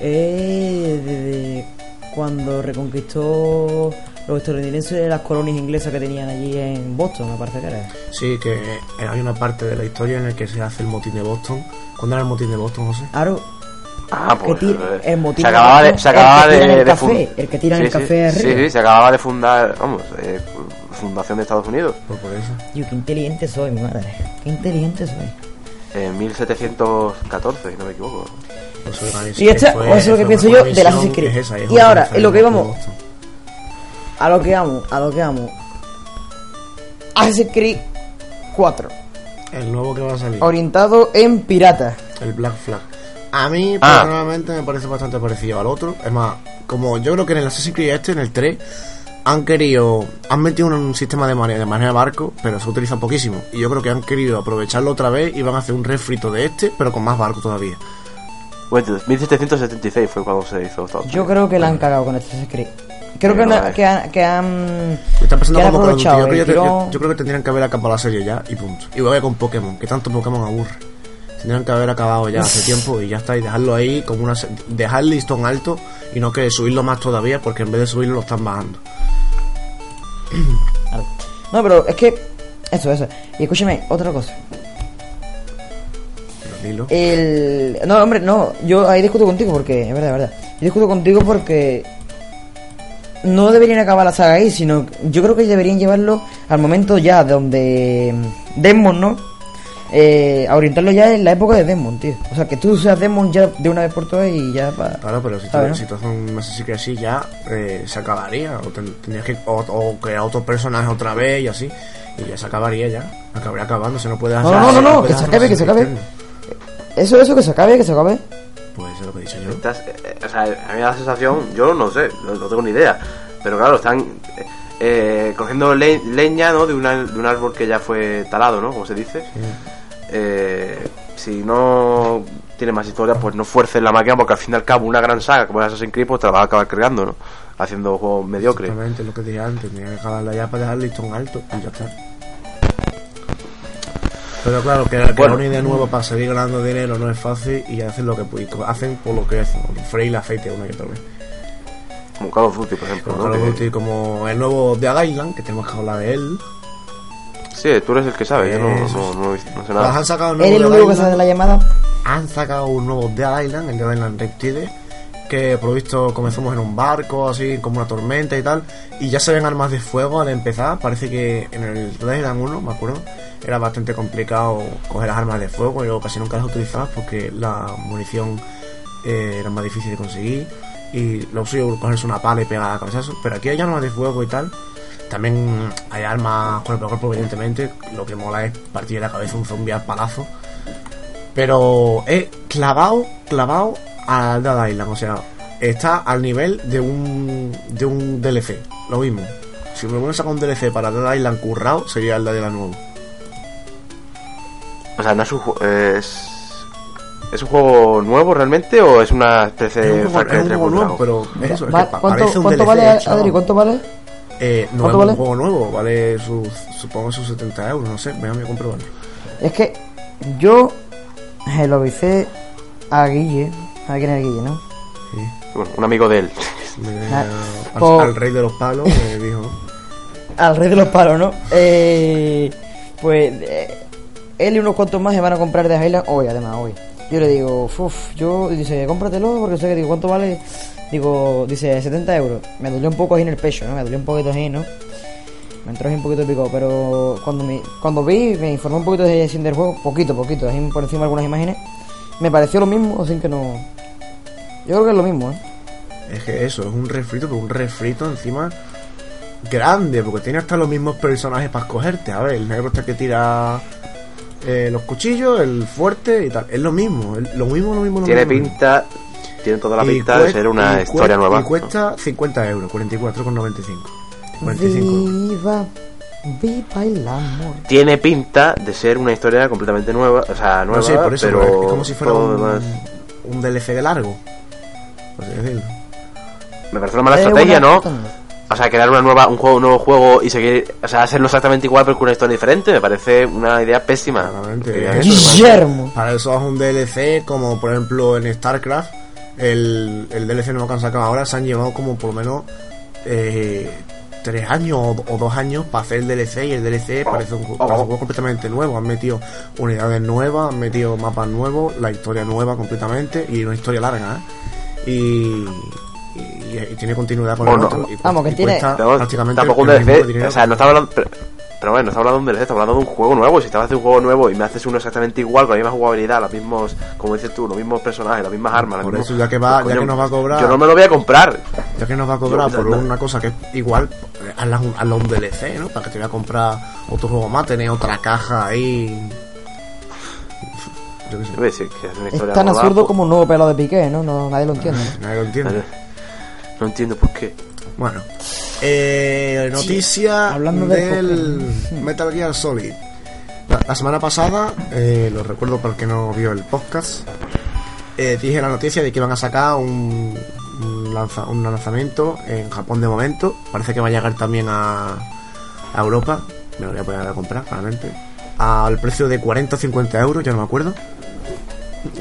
Eh, desde cuando reconquistó los estadounidenses las colonias inglesas que tenían allí en Boston, me parece que era. Sí, que hay una parte de la historia en la que se hace el motín de Boston. ¿Cuándo era el motín de Boston, José? Aro, Ah, que pues tira- eh, el motín se de acababa de, Boston, se el que acababa tiran de, el de café, el que tiran el sí, café sí, arriba. Sí, sí, se acababa de fundar, vamos, eh, fundación de Estados Unidos Pues por eso. Tío, qué inteligente soy, mi madre. Qué inteligente soy. en 1714, si no me equivoco. Pues Y esta- eso es lo que pienso yo de la Assassin's Creed. es esa, es Y ahora, lo el que de vamos. A lo que amo, a lo que amo. Assassin's Creed 4. El nuevo que va a salir. Orientado en piratas. El Black Flag. A mí, Ah. personalmente, me parece bastante parecido al otro. Es más, como yo creo que en el Assassin's Creed este, en el 3, han querido. Han metido un, un sistema de manera, de manera barco, pero se utiliza poquísimo. Y yo creo que han querido aprovecharlo otra vez y van a hacer un refrito de este, pero con más barco todavía. Bueno, 1776 fue cuando se hizo todo. Yo creo que la han cagado con este Assassin's Creed. Creo que, que, han, que han. Me está pasando que han aprovechado Yo, creo el yo- creo que tendrían que haber acabado la serie ya y punto. Igual que con Pokémon, que tanto Pokémon aburre. Tendrían que haber acabado ya hace [laughs] tiempo y ya está, y dejarlo ahí como una. Dejar el listón alto y no que subirlo más todavía, porque en vez de subirlo lo están bajando. [clears throat] No, pero es que. Eso, eso. Y escúchame, otra cosa. El. No, hombre, no. Yo ahí discuto contigo porque. Es verdad, es verdad. Yo discuto contigo porque. No deberían acabar la saga ahí, sino. Yo creo que deberían llevarlo al momento ya donde. Desmond, ¿no? Eh, a orientarlo ya en la época de Desmond, tío. O sea, que tú seas Desmond ya de una vez por todas y ya para. Claro, pero si tú, ¿sabes, no? si tú haces un Assassin's Creed así ya eh, se acabaría. O ten- tendrías que o, o crear otro personaje otra vez y así. Y ya se acabaría ya. Acabaría acabando. Se no puede No, hacer. no, no, no, puedes que se hacer acabe, que se acabe. Eso, eso, que se acabe, que se acabe. Pues eso es lo que he dicho yo. Estás- eh, sea, a mí la sensación, yo no sé, no, no tengo ni idea. Pero claro, están eh, cogiendo le- leña ¿no? de, una- de un árbol que ya fue talado, ¿no? Como se dice. Eh, si no tiene más historia, pues no fuerces la máquina, porque al fin y al cabo, una gran saga como es Assassin's Creed, pues te la vas a acabar cargando, ¿no? Haciendo juegos mediocres. Exactamente lo que dije antes. Tendría que acabarla ya para dejar el listón alto y ya está. Pero claro, que, que Bueno. una idea nueva para seguir ganando dinero no es fácil y hacen lo que pu- hacen por lo que hacen. Freír el aceite una y otra vez. Como Call of Duty, por ejemplo. Como, ¿no? Call of Que- Duty, como el nuevo Dead Island, que tenemos que hablar de él. sí, tú eres el que sabe, yo no, Eso no, no, no sé Pues nada. han sacado un nuevo ¿Eres el Dead único que Island. sabe de la llamada? Han sacado un nuevo Dead Island, el Dead Island Reptile, que por lo visto comenzamos en un barco, así como una tormenta y tal, y ya se ven armas de fuego al empezar. Parece que en el Dead Island 1, me acuerdo, era bastante complicado coger las armas de fuego y luego casi nunca las utilizabas porque la munición eh, era más difícil de conseguir y lo suyo era cogerse una pala y pegar a cabezazos, pero aquí hay armas de fuego y tal. También hay armas cuerpo a cuerpo, evidentemente. Lo que mola es partir la cabeza un zombie al palazo. Pero es clavado, clavado al Dead Island. O sea, está al nivel de un, de un DLC. Lo mismo. Si me vuelven a un DLC para Dead Island currado, sería el Dead Island nuevo. O sea, no es un es... ¿Es un juego nuevo realmente o es una especie Es de un juego, es un 3 juego nuevo, pero es eso, es Va- que ¿Cuánto, un cuánto DLC vale, Adri? ¿Cuánto vale? Eh, no ¿Cuánto es vale? un juego nuevo, vale sus, supongo sus 70 euros, no sé, déjame comprobarlo. Es que yo eh, lo avisé a Guille, a quién es Guille, ¿no? Bueno, un amigo de él. Me- [laughs] Ah, al rey de los palos me dijo. [laughs] Al rey de los palos, ¿no? Eh, pues eh, él y unos cuantos más se van a comprar de Highland hoy, además, hoy. Yo le digo, uff, yo, dice, cómpratelo porque sé que digo, ¿cuánto vale? Digo, dice, 70 euros. Me dolió un poco ahí en el pecho, ¿no? Me dolió un poquito ahí, ¿no? Me entró así un poquito de pico, pero cuando me, cuando vi, me informé un poquito de del juego, poquito, poquito, así por encima de algunas imágenes, me pareció lo mismo, así que no... Yo creo que es lo mismo, ¿eh? Es que eso, es un refrito, pero un refrito encima grande, porque tiene hasta los mismos personajes para escogerte. A ver, el negro este que tira eh, los cuchillos, el fuerte y tal. Es lo mismo, es lo mismo, lo mismo, lo Tiene mismo. pinta, tiene toda la Y pinta de ser una historia nueva. Y cuesta 50 euros, 44,95. 45. Viva, viva el amor. Tiene pinta de ser una historia completamente nueva, o sea, nueva, No sé, por eso, pero es como si fuera un, demás- un DLC de largo. Por así decirlo. Me parece una mala Es estrategia, una- ¿no? O sea, crear una nueva, un juego, un nuevo juego y seguir, o sea, hacerlo exactamente igual pero con una historia diferente, me parece una idea pésima. Guillermo. Para eso es un DLC, como por ejemplo en StarCraft, el, el DLC nuevo que han sacado ahora, se han llevado como por lo menos eh, tres años o, o dos años para hacer el DLC y el DLC parece un, ju- parece un juego completamente nuevo. Han metido unidades nuevas, han metido mapas nuevos, la historia nueva completamente y una historia larga, ¿eh? Y, y, y tiene continuidad con O el no. otro. y Vamos, que y tiene- prácticamente tampoco un DLC, o sea, no estaba hablando, pero, pero bueno, no estaba hablando de un DLC, estaba hablando de un juego nuevo, y si estaba haciendo un juego nuevo y me haces uno exactamente igual, con la misma jugabilidad, los mismos, como dices tú, los mismos personajes, las mismas armas, Por eso, ya que va- pues, ya que nos va a cobrar- Yo no me lo voy a comprar. Ya que nos va a cobrar Yo, por no. una cosa que es igual, eh, hazla un, hazla un DLC, ¿no? Para que te voy a comprar otro juego más, tener otra caja ahí. Yo qué sé. Es una Es historia tan absurdo pues, como un nuevo pelo de Piqué, ¿no? no nadie lo entiende. Nadie lo entiende. No entiendo por qué. Bueno, eh, noticia hablando de del Metal Gear Solid. La, la semana pasada, eh, lo recuerdo para el que no vio el podcast, eh, dije la noticia de que iban a sacar un, un, lanza- un lanzamiento en Japón de momento. Parece que va a llegar también a, a Europa. Me lo voy a poder comprar, claramente. Al precio de 40 o 50 euros, ya no me acuerdo.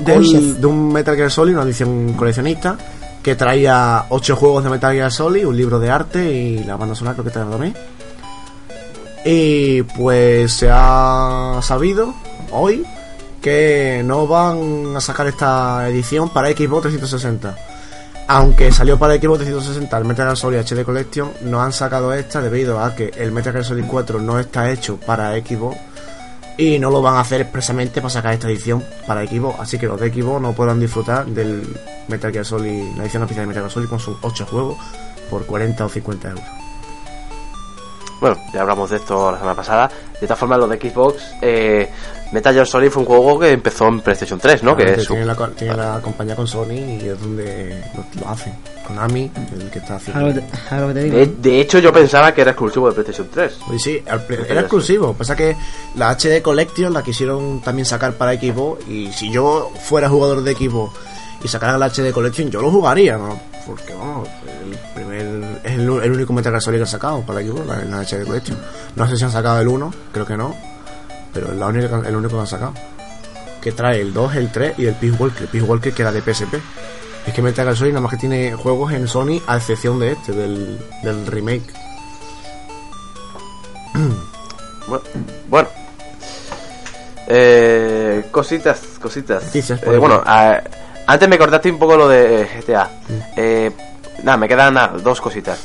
Del- de un Metal Gear Solid, una edición coleccionista, que traía 8 juegos de Metal Gear Solid, un libro de arte y la banda sonora creo que traía también. Y pues se ha sabido hoy que no van a sacar esta edición para Xbox 360. Aunque salió para Xbox 360 el Metal Gear Solid HD Collection, no han sacado esta debido a que el Metal Gear Solid 4 no está hecho para Xbox y no lo van a hacer expresamente para sacar esta edición para Xbox. Así que los de Xbox no podrán disfrutar del Metal Gear Solid, la edición oficial de Metal Gear Solid con sus 8 juegos por 40 o 50 euros. Bueno, ya hablamos de esto la semana pasada. De todas formas, lo de Xbox, eh, Metal Gear Solid fue un juego que empezó en PlayStation 3, ¿no? Que es un- tiene, la, co- tiene la compañía con Sony y es donde lo, lo hacen. Konami, el que está haciendo. Algo, te- algo que te digo. de, de hecho, yo pensaba que era exclusivo de PlayStation 3. Pues sí, era exclusivo. Pasa que la HD Collection la quisieron también sacar para Xbox. Y si yo fuera jugador de Xbox y sacaran la HD Collection, yo lo jugaría, ¿no? Porque vamos, el primer, es el, el único Metal Gear Solid que han sacado para Xbox, la, la HD Collection. No sé si han sacado el 1, creo que no. Pero es la única, el único que han sacado. Que trae el 2, el 3 y el Peace Walker. El Peace Walker que era de PSP. Es que Metal Gear Solid nada más que tiene juegos en Sony a excepción de este, del, del remake. [clears throat] Bueno, bueno. Eh, cositas, cositas. Eh, bueno, a- antes me cortaste un poco lo de eh, GTA. Eh, nada, me quedan nada, dos cositas.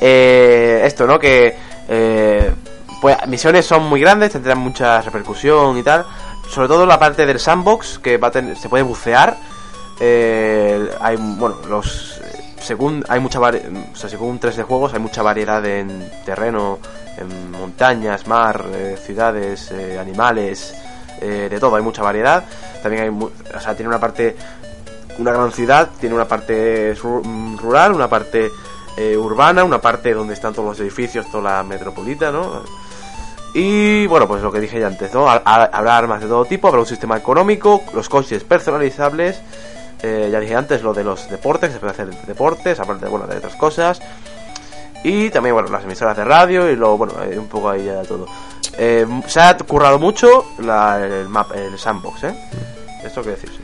Eh, esto, ¿no? Que eh, pues misiones son muy grandes, tendrán mucha repercusión y tal. Sobre todo la parte del sandbox, que va a tener, se puede bucear. Eh, hay, bueno, los según hay mucha vari- o sea, según 3 de juegos hay mucha variedad en terreno, en montañas, mar, eh, ciudades, eh, animales, eh, de todo, hay mucha variedad. También hay, mu- o sea, tiene una parte, una gran ciudad, tiene una parte ru- rural, una parte eh, urbana, una parte donde están todos los edificios, toda la metropolita, ¿no? Y bueno, pues lo que dije ya antes, ¿no? Ha- ha- Habrá armas de todo tipo, habrá un sistema económico, los coches personalizables. eh, ya dije antes lo de los deportes, que se puede hacer deportes, aparte bueno, de otras cosas. Y también, bueno, las emisoras de radio y luego, bueno, un poco ahí ya todo. Eh, se ha currado mucho la- el, map, el sandbox, ¿eh? Esto que decir, sí.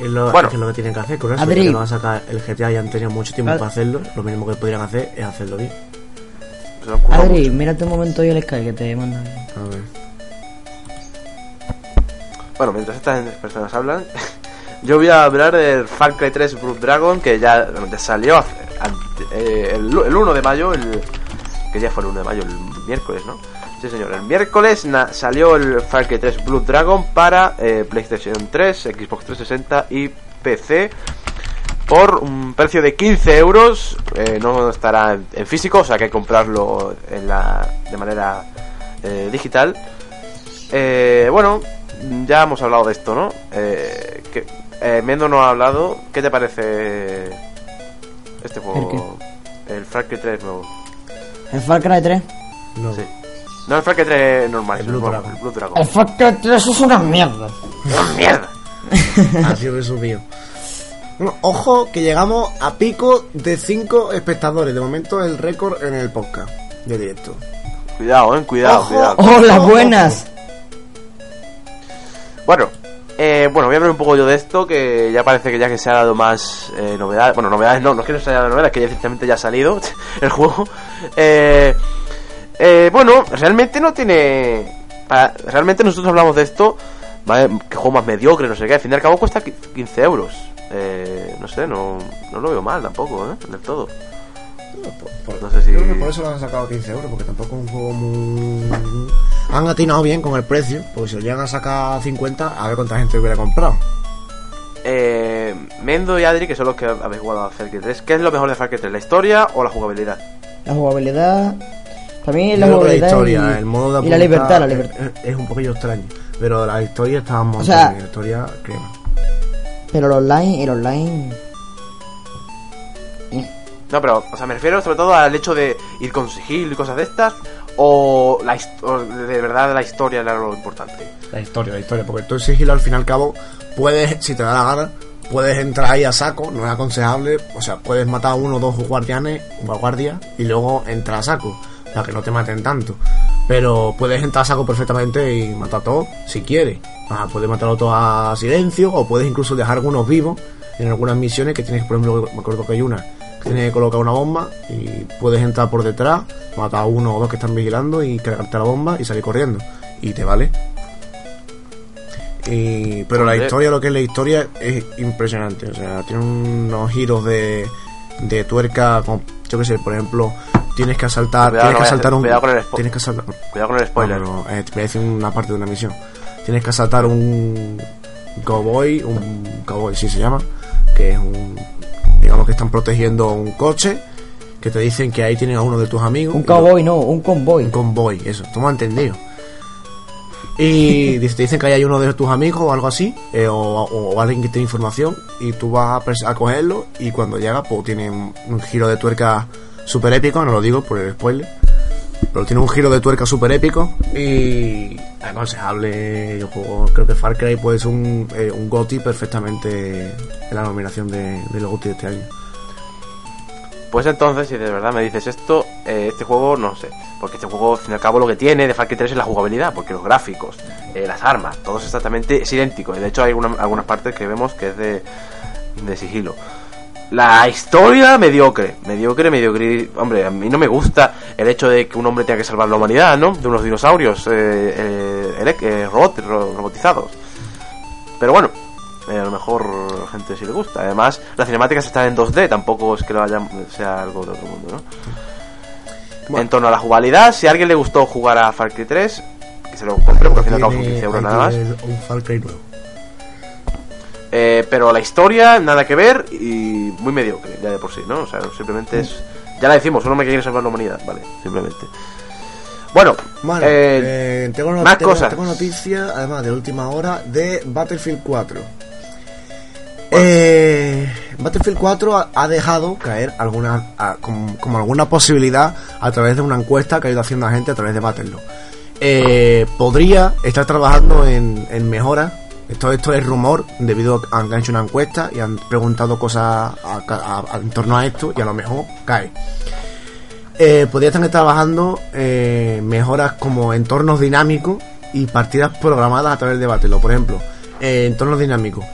Es lo, Bueno. es lo que tienen que hacer con eso. Adri. Que van a sacar el GTA y han tenido mucho tiempo Ad- para hacerlo. Lo mínimo que podrían hacer es hacerlo bien. Adri, mucho. mírate un momento hoy el Sky que te manda. A ver. Bueno, mientras estas personas hablan, [laughs] yo voy a hablar del Far Cry 3 Blood Dragon que ya, salió ante- eh, el, el 1 de mayo, el, que ya fue el 1 de mayo, el miércoles, ¿no? Sí, señor, el miércoles na- salió el Far Cry 3 Blood Dragon para eh, PlayStation 3, Xbox 360 y PC por un precio de 15 euros. eh, no estará en, en físico, o sea que hay que comprarlo en la, de manera eh, digital. Eh, bueno, ya hemos hablado de esto, ¿no? Eh, que, eh, Mendo no ha hablado. ¿Qué te parece este juego? El Far Cry 3 nuevo. El Far Cry 3. No. Sí. No, el Far Cry 3 normal, El es Blue Dragon. el Blue Dragon. El Far Cry 3 es una mierda. ¡Oh, ¡Mierda! [laughs] Así resumido. Bueno, ojo que llegamos a pico de 5 espectadores. De momento el récord en el podcast de directo. Cuidado, eh, cuidado, Ojo. cuidado. ¡Hola, buenas! Bueno, eh, bueno, voy a hablar un poco yo de esto, que ya parece que ya que se ha dado más eh, novedades. Bueno, novedades no, no es que no se haya dado novedades, que ya directamente ya ha salido [laughs] el juego. Eh, eh, bueno, realmente no tiene... para- realmente nosotros hablamos de esto, ¿vale? Que juego más mediocre, no sé qué. Al fin y al cabo cuesta qui- 15 euros. Eh, no sé, no, no lo veo mal tampoco, ¿eh? Del todo. No sé si- Creo que por eso lo han sacado 15 euros, porque tampoco es un juego muy... Han atinado bien con el precio, porque si lo llegan a sacar 50, a ver cuánta gente hubiera comprado. Eh, Mendo y Adri, que son los que habéis jugado a Far Cry 3, ¿qué es lo mejor de Far Cry 3? ¿La historia o la jugabilidad? La jugabilidad. Yo la historia, y, el modo de y la apuntar libertad, la es- libertad. Es, es un poquillo extraño, pero la historia está muy O sea- bien, la historia crema. Pero el online, el online. No, pero, o sea, me refiero sobre todo al hecho de ir con sigilo y cosas de estas, o, la o de verdad la historia era lo importante. La historia, la historia, porque tú el sigilo al fin y al cabo puedes, si te da la gana, puedes entrar ahí a saco, no es aconsejable, o sea, puedes matar a uno o dos guardianes, guardias, y luego entrar a saco, para que no te maten tanto. Pero puedes entrar a saco perfectamente y matar a todos, si quieres. Ah, puedes matarlo todo a silencio, o puedes incluso dejar algunos vivos en algunas misiones que tienes, por ejemplo, me acuerdo que hay una que tienes que colocar una bomba y puedes entrar por detrás, matar a uno o dos que están vigilando y cargarte la bomba y salir corriendo. Y te vale. Y, pero la historia, lo que es la historia, es impresionante. O sea, tiene unos giros de, de tuerca, como, yo qué sé, por ejemplo, tienes que asaltar, Cuidado tienes que el- asaltar un, cuidado con el tienes que asaltar, Cuidado con el spoiler. no, no, eh, te voy a decir una parte de una misión. Tienes que asaltar un cowboy, un cowboy, sí se llama, que es un, digamos que están protegiendo un coche, que te dicen que ahí tienen a uno de tus amigos. Un lo- cowboy, no, un convoy. un convoy, eso, tú me has entendido. Y [laughs] te dicen que hay uno de tus amigos o algo así, eh, o, o- o alguien que tiene información, y tú vas a, cogerlo, y cuando llega, pues tiene un giro de tuerca super épico, no lo digo por el spoiler, pero tiene un giro de tuerca super épico, y aconsejable. Yo juego, creo que Far Cry puede ser un, eh, un GOTY perfectamente en la nominación de, de los GOTY de este año. Pues entonces, si de verdad me dices esto, eh, este juego no sé. Porque este juego, al fin y al cabo, lo que tiene de Far Cry 3 es la jugabilidad. Porque los gráficos, eh, las armas, todo es exactamente es idéntico. De hecho, hay alguna- algunas partes que vemos que es de, de sigilo. La historia, mediocre. Mediocre, mediocre. Hombre, a mí no me gusta el hecho de que un hombre tenga que salvar la humanidad, ¿no? De unos dinosaurios eh, eh, eh, robot- ro- robotizados. Pero bueno, eh, a lo mejor a la gente sí le gusta. Además, las cinemáticas están en 2D, tampoco es que lo haya, sea algo de otro mundo, ¿no? Bueno. En torno a la jugabilidad, si a alguien le gustó jugar a Far Cry 3, que se lo compre, porque al fin y al cabo son Tiene- 15 euros nada más. Un Far Cry nuevo. Eh, pero la historia, nada que ver y muy mediocre, ya de por sí, ¿no? O sea, simplemente es. Ya la decimos, hombre que quiere salvar la humanidad, vale, simplemente. Bueno, Bueno, eh, eh, tengo, más tengo- cosas. tengo noticias, además de última hora, de Battlefield 4. Eh, Battlefield 4 ha, dejado caer alguna, a- como, como alguna posibilidad a través de una encuesta que ha ido haciendo la gente a través de Battlelog. Eh, podría estar trabajando en, en mejoras. Esto, esto es rumor debido a que han hecho una encuesta y han preguntado cosas en torno a esto y a lo mejor cae. eh, podría estar trabajando eh, mejoras como entornos dinámicos y partidas programadas a través de Battle. Por ejemplo, eh, entornos dinámicos.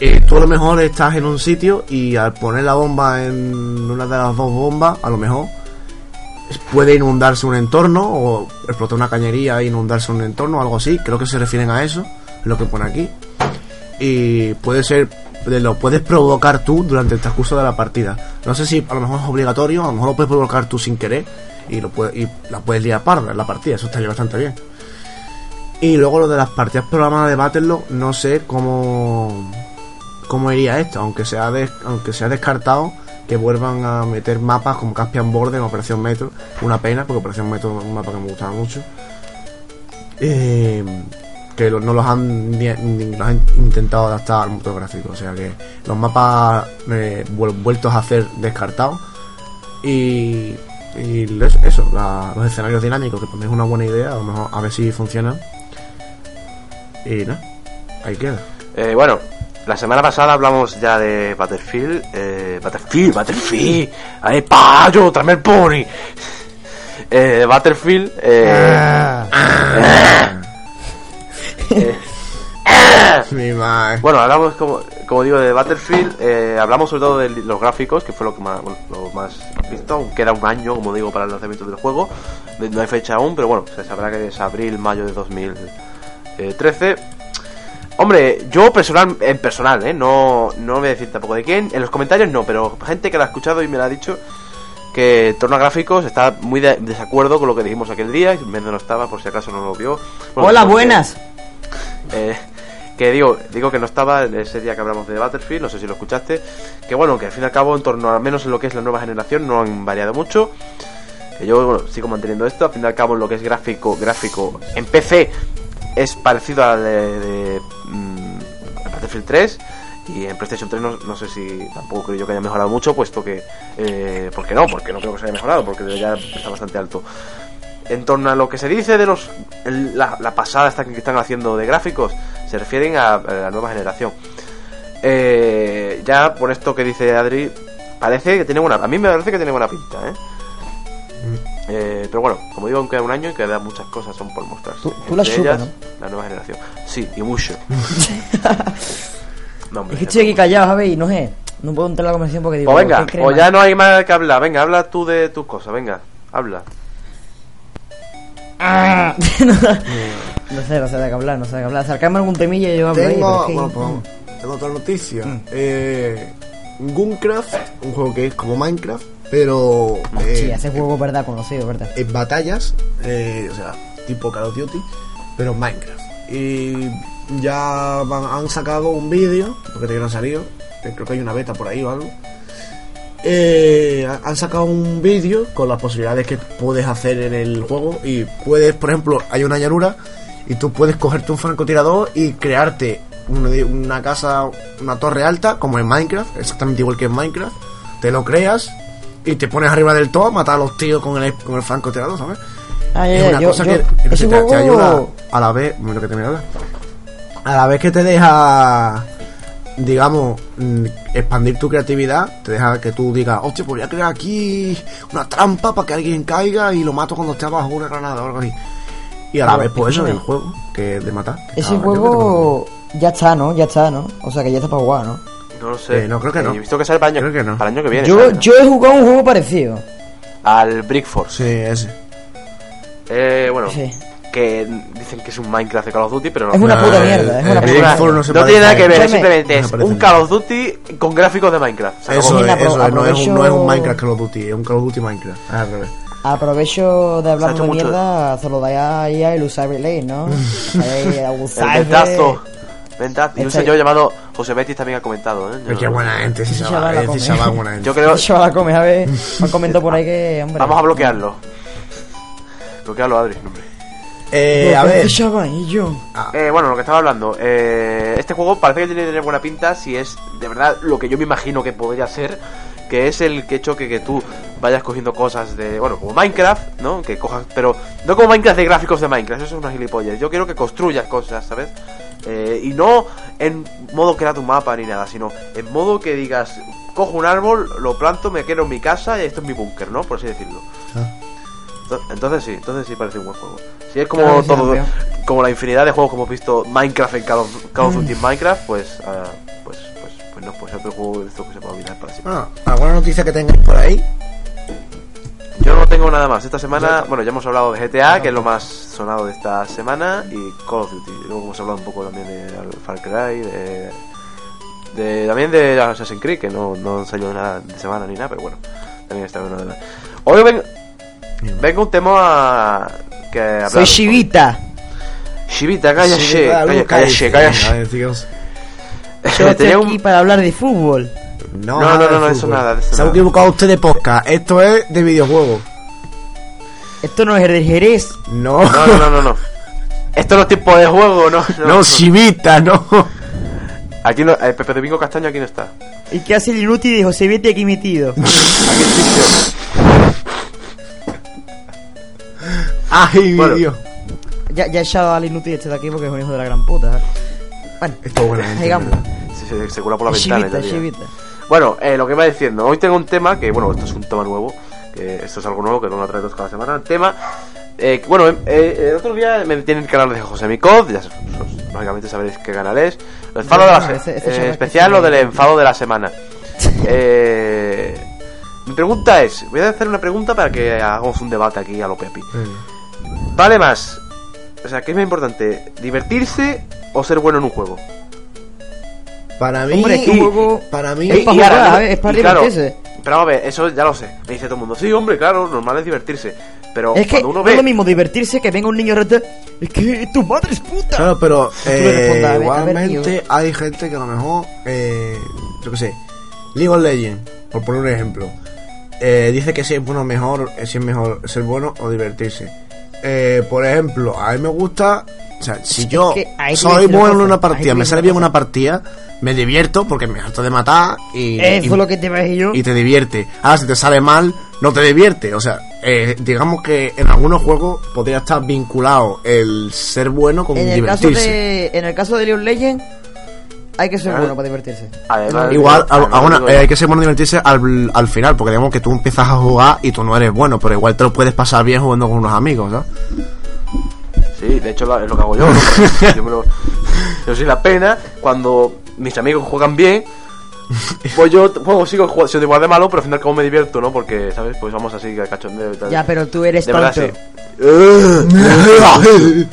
Eh, tú a lo mejor estás en un sitio y al poner la bomba en una de las dos bombas, a lo mejor puede inundarse un entorno o explotar una cañería e inundarse un entorno o algo así. Creo que se refieren a eso, es lo que pone aquí. Y puede ser, lo puedes provocar tú durante el transcurso de la partida. No sé si a lo mejor es obligatorio, a lo mejor lo puedes provocar tú sin querer y, lo puedes, y la puedes liar parda en la partida, eso estaría bastante bien. Y luego lo de las partidas programadas de Battlelog, no sé cómo cómo iría esto, aunque sea des- aunque sea descartado que vuelvan a meter mapas como Caspian Border en Operación Metro, una pena porque Operación Metro es un mapa que me gustaba mucho. Eh, que lo- no los han, ni, ni los han intentado adaptar al motor gráfico, o sea que los mapas eh, vuel- vueltos a hacer descartados y, y eso, eso, la- los escenarios dinámicos que también es una buena idea, a lo mejor a ver si funcionan y nada, ahí queda. Eh, bueno, la semana pasada hablamos ya de Battlefield. Eh, Battlefield, Battlefield. ¡Ay, payo! ¡Tráeme el pony! Eh, Battlefield. Eh, eh, Mi madre. bueno, hablamos, como, como digo, de Battlefield. eh, hablamos sobre todo de los gráficos, que fue lo que más, bueno, lo más visto. Aún queda un año, como digo, para el lanzamiento del juego. No hay fecha aún, pero bueno, se sabrá que es abril, mayo de 2013. Hombre, yo personal, en personal, ¿eh? No, no voy a decir tampoco de quién. En los comentarios no, pero gente que lo ha escuchado y me lo ha dicho que en torno a gráficos está muy de desacuerdo con lo que dijimos aquel día. Mendo no estaba, por si acaso no lo vio. Bueno, Hola, buenas. Eh, que digo, digo que no estaba ese día que hablamos de Battlefield, no sé si lo escuchaste. Que bueno, que al fin y al cabo, en torno al menos en lo que es la nueva generación, no han variado mucho. Que yo sigo manteniendo esto, al fin y al cabo, en lo que es gráfico, gráfico en PC es parecido al de, de, mm, Battlefield 3. Y en PlayStation 3 no, no sé si tampoco creo yo que haya mejorado mucho, puesto que. Eh, ¿Por qué no? Porque no creo que se haya mejorado, porque ya está bastante alto en torno a lo que se dice de los el- la, la pasada esta que están haciendo de gráficos se refieren a, a la nueva generación Eh, ya por esto que dice Adri parece que tiene buena a mí me parece que tiene buena pinta ¿eh? Eh, pero bueno como digo aún queda un año y quedan muchas cosas son por mostrarse Tú- tú la Entre chupas, ellas, la nueva generación sí y mucho [laughs] no, hombre, Es que estoy aquí callado. Y no sé. No puedo entrar en la conversación porque digo. pues venga ¿qué crees, pues ya no hay más que hablar venga habla tú de tus cosas venga habla Ah. [laughs] no sé, no sé de qué hablar, no sé de qué hablar. Acercarme algún temilla y yo hablo ahí, Tengo, que- bueno, pues, tengo otra noticia. Mm. Eh, Gunecraft, un juego que es como Minecraft, pero eh, Sí, ese juego, verdad, conocido, verdad. en batallas, eh, o sea, tipo Call of Duty, pero en Minecraft. Y ya van- han sacado un vídeo, porque todavía no ha salido, creo que hay una beta por ahí o algo. Eh, ha- han sacado un vídeo con las posibilidades que puedes hacer en el juego y puedes, por ejemplo, hay una llanura y tú puedes cogerte un francotirador y crearte una, una casa, una torre alta, como en Minecraft, exactamente igual que en Minecraft. Te lo creas y te pones arriba del todo a matar a los tíos con el, con el francotirador, ¿sabes? Ah, es una yo- cosa yo- que, te, ayuda a la vez, lo que a la vez que te deja, digamos, mm, expandir tu creatividad, te deja que tú digas, hostia, pues voy a crear aquí una trampa para que alguien caiga y lo mato cuando esté abajo una granada o algo así. Y a la Pero, vez, pues eso, el escúchame. juego, que es de matar. que Ese juego ya está, ¿no? Ya está, ¿no? O sea que ya está para jugar, ¿no? no lo sé Eh, no, creo que no. he visto que sale para el año, Creo que no. para el año que viene Yo, sale, ¿no? yo he jugado un juego parecido. al Brick Force Sí, ese. Eh, bueno, Sí. Que dicen que es un Minecraft de Call of Duty, pero no. Es una No, puta el- mierda, es el una Big puta mierda. no se No tiene nada a que ver, simplemente es se un a Call of Duty con gráficos de Minecraft. Se. Eso, es, Mira, eso es, no, es un, no es un Minecraft Call of Duty, es un Call of Duty Minecraft. Es al revés. Aprovecho de hablar Se ha de mucho- mierda, solo da [laughs] ahí a el Usable Lane, ¿no? Ahí, a ventazo. Ventazo. Y un Este- señor llamado José Betis también ha comentado, ¿eh? Pero qué buena gente, ese Ese chaval, chaval la ese come. chaval buena gente. Yo creo. Chaval, come, a ver. Me han comentado por ahí que, hombre. Vamos a bloquearlo. Bloquearlo, Adri, hombre. Eh, a ver, yo. Eh, bueno, lo que estaba hablando. Eh, este juego parece que tiene que tener buena pinta si es de verdad lo que yo me imagino que podría ser. Que es el que hecho que, que tú vayas cogiendo cosas de. Bueno, como Minecraft, ¿no? Que cojas. Pero no como Minecraft de gráficos de Minecraft, eso es una gilipollas. Yo quiero que construyas cosas, ¿sabes? Eh, y no en modo crear tu mapa ni nada, sino en modo que digas. Cojo un árbol, lo planto, me quedo en mi casa y esto es mi búnker, ¿no? Por así decirlo. ento- entonces sí, entonces sí parece un buen juego. Si es como Claro que sí, todo, como la infinidad de juegos que hemos visto Minecraft en Call of, Call of Duty Minecraft, pues, ah, pues, pues, pues no, pues otro juego de estos que se puede olvidar para siempre. Bueno, ¿alguna noticia que tengáis por ahí? Yo no tengo nada más. Esta semana, bueno, ya hemos hablado de GTA, que es lo más sonado de esta semana, y Call of Duty. Luego hemos hablado un poco también de Far Cry, de, de también de Assassin's Creed, que no, no salió nada de semana ni nada, pero bueno, también está bueno de nada. Hoy vengo, vengo un tema que hablar. Soy Shivita. Shivita, cállate, cállate, cállate. Venga. [laughs] Yo estoy aquí un- para hablar de fútbol. No, No, no, de no, no, eso nada, de eso Se ha nada. equivocado usted de podcast. Esto es de videojuegos. Esto no es el Jerez. No, No, no, no, no, no. Esto no es tiempo de juego, no. no, no. Chivita, no. Aquí no, eh, Pepe Domingo Castaño aquí no está. ¿Y qué hace el inútil de José Vete aquí metido? [laughs] Ay, Bueno. Dios. ya, ya he echado al inútil este de aquí porque es un hijo de la gran puta. ¿eh? Bueno, Esto. Sí, se, se cura por la Es ventana. Shivita. Bueno, eh, lo que iba diciendo, hoy tengo un tema que, bueno, esto es un tema nuevo, que esto es algo nuevo que no lo traigo cada semana. El tema, eh, bueno, eh, el otro día me en el canal de José Micod, ya lógicamente sabréis qué canal es. El enfado de la se- ese- especial lo del enfado de la semana. [laughs] Eh, mi pregunta es, voy a hacer una pregunta para que hagamos un debate aquí a lo Pepi. ¿Vale más? O sea, ¿qué es más importante? ¿Divertirse o ser bueno en un juego? Para mí, Hombre, es que un juego para mí, es pa' Y ahora, jugar, no- ¿eh? es para y claro, divertirse. Pero vamos a ver, eso ya lo sé. Me dice todo el mundo, sí, hombre, claro, normal es divertirse. Pero Es que cuando uno no ve. es lo mismo divertirse que venga un niño rete. Es que tu madre es puta. Claro, pero [laughs] Tú le respondas, eh, a ver, a ver, igualmente hay gente que a lo mejor, eh, yo qué sé, League of Legends, por poner un ejemplo, eh, dice que si es bueno mejor, eh, si es mejor ser bueno o divertirse. Eh, por ejemplo, a mí me gusta, o sea, si yo que soy bueno en una partida, me sale bien una partida, me divierto porque me harto de matar y, Eso y- lo que te decir yo. y te divierte. Ahora, si te sale mal, no te divierte. O sea, eh, digamos que en algunos juegos podría estar vinculado el ser bueno con En el caso divertirse. de en el caso de League of Legends hay que ser bueno para divertirse. Además, Igual, a- además a una- digo eh, hay que ser bueno divertirse al, al final, porque digamos que tú empiezas a jugar y tú no eres bueno, pero igual te lo puedes pasar bien jugando con unos amigos, ¿sabes? Sí, de hecho es lo que hago yo. ¿no? [laughs] yo, me lo- yo soy la pena cuando mis amigos juegan bien. [laughs] Pues yo bueno, sigo jugando, igual de malo, pero al final como me divierto, ¿no? Porque, ¿sabes? Pues vamos así, que cachondeo y tal. Ya, pero tú eres De verdad, sí. [laughs]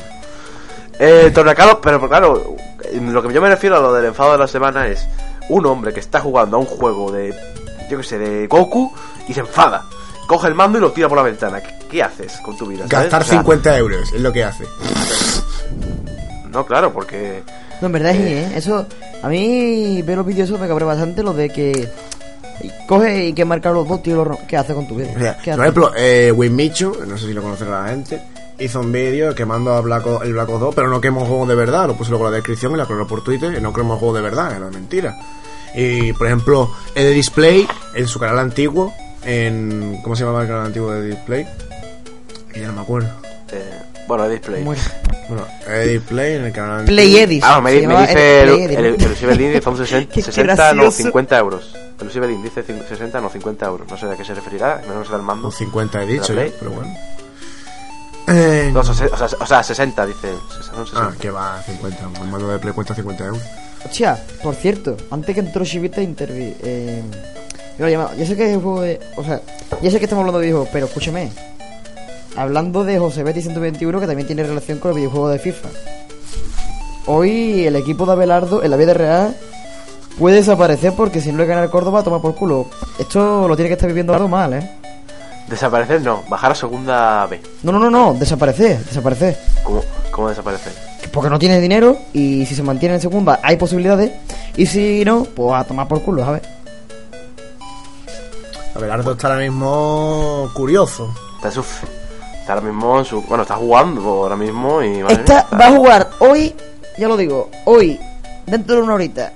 Eh, Tornacalo, pero pero claro, lo que yo me refiero a lo del enfado de la semana es un hombre que está jugando a un juego de, yo que sé, de Goku y se enfada. Coge el mando y lo tira por la ventana. ¿Qué, qué haces con tu vida? ¿sabes? Gastar O sea, 50 euros es lo que hace. No, claro, porque... No, en verdad es sí, ¿eh? Eso, a mí ver los vídeos eso me cabrea bastante lo de que coge y que marca los dos tíos los- ¿Qué hace con tu vida? O sea, ¿Qué por ejemplo, eh, Winmichu, no sé si lo conocerá la gente, hizo un vídeo quemando a Black O- el Black Ops 2, pero no quemó un juego de verdad, lo puse luego en la descripción y la colgó por Twitter, y no quemó un juego de verdad, era mentira. Y, por ejemplo, el Display, en su canal antiguo, en... ¿Cómo se llamaba el canal antiguo de Display? Que ya no me acuerdo. eh, bueno, el display. Bueno, el Display en el canal Play Edis. Ah, me, me dice el, el, ¿no? el Elusive Link dice son [laughs] 60, Qué 60 no, gracioso. 50 euros. El Link dice cin- 60 no 50 euros. No sé de qué se referirá, menos el mando. O 50 he ¿De la dicho, yo, pero bueno. Eh, No, o, sea, o, sea, o sea, 60 dice. Son 60. ah, que va, 50. Un mando de Play cuesta 50 euros. Hostia, por cierto, antes que entró Shibita intervi eh, yo lo llamaba- ya sé que es juego de. O sea, ya sé que estamos hablando de videojuegos, pero escúchame. Hablando de José Betty 121, que también tiene relación con el videojuego de FIFA. Hoy el equipo de Abelardo, en la vida real, puede desaparecer porque si no le gana el Córdoba, toma por culo. Esto lo tiene que estar viviendo algo mal, ¿eh? Desaparecer no, bajar a segunda B. No, no, no, no, desaparecer, desaparecer. ¿Cómo, cómo desaparecer? Porque no tiene dinero y si se mantiene en segunda hay posibilidades. Y si no, pues a tomar por culo, ¿sabes? Abelardo está ahora mismo curioso. Está, en su- está ahora mismo en su. Bueno, está jugando ahora mismo y. madre está- va a jugar hoy, ya lo digo, hoy, dentro de una horita,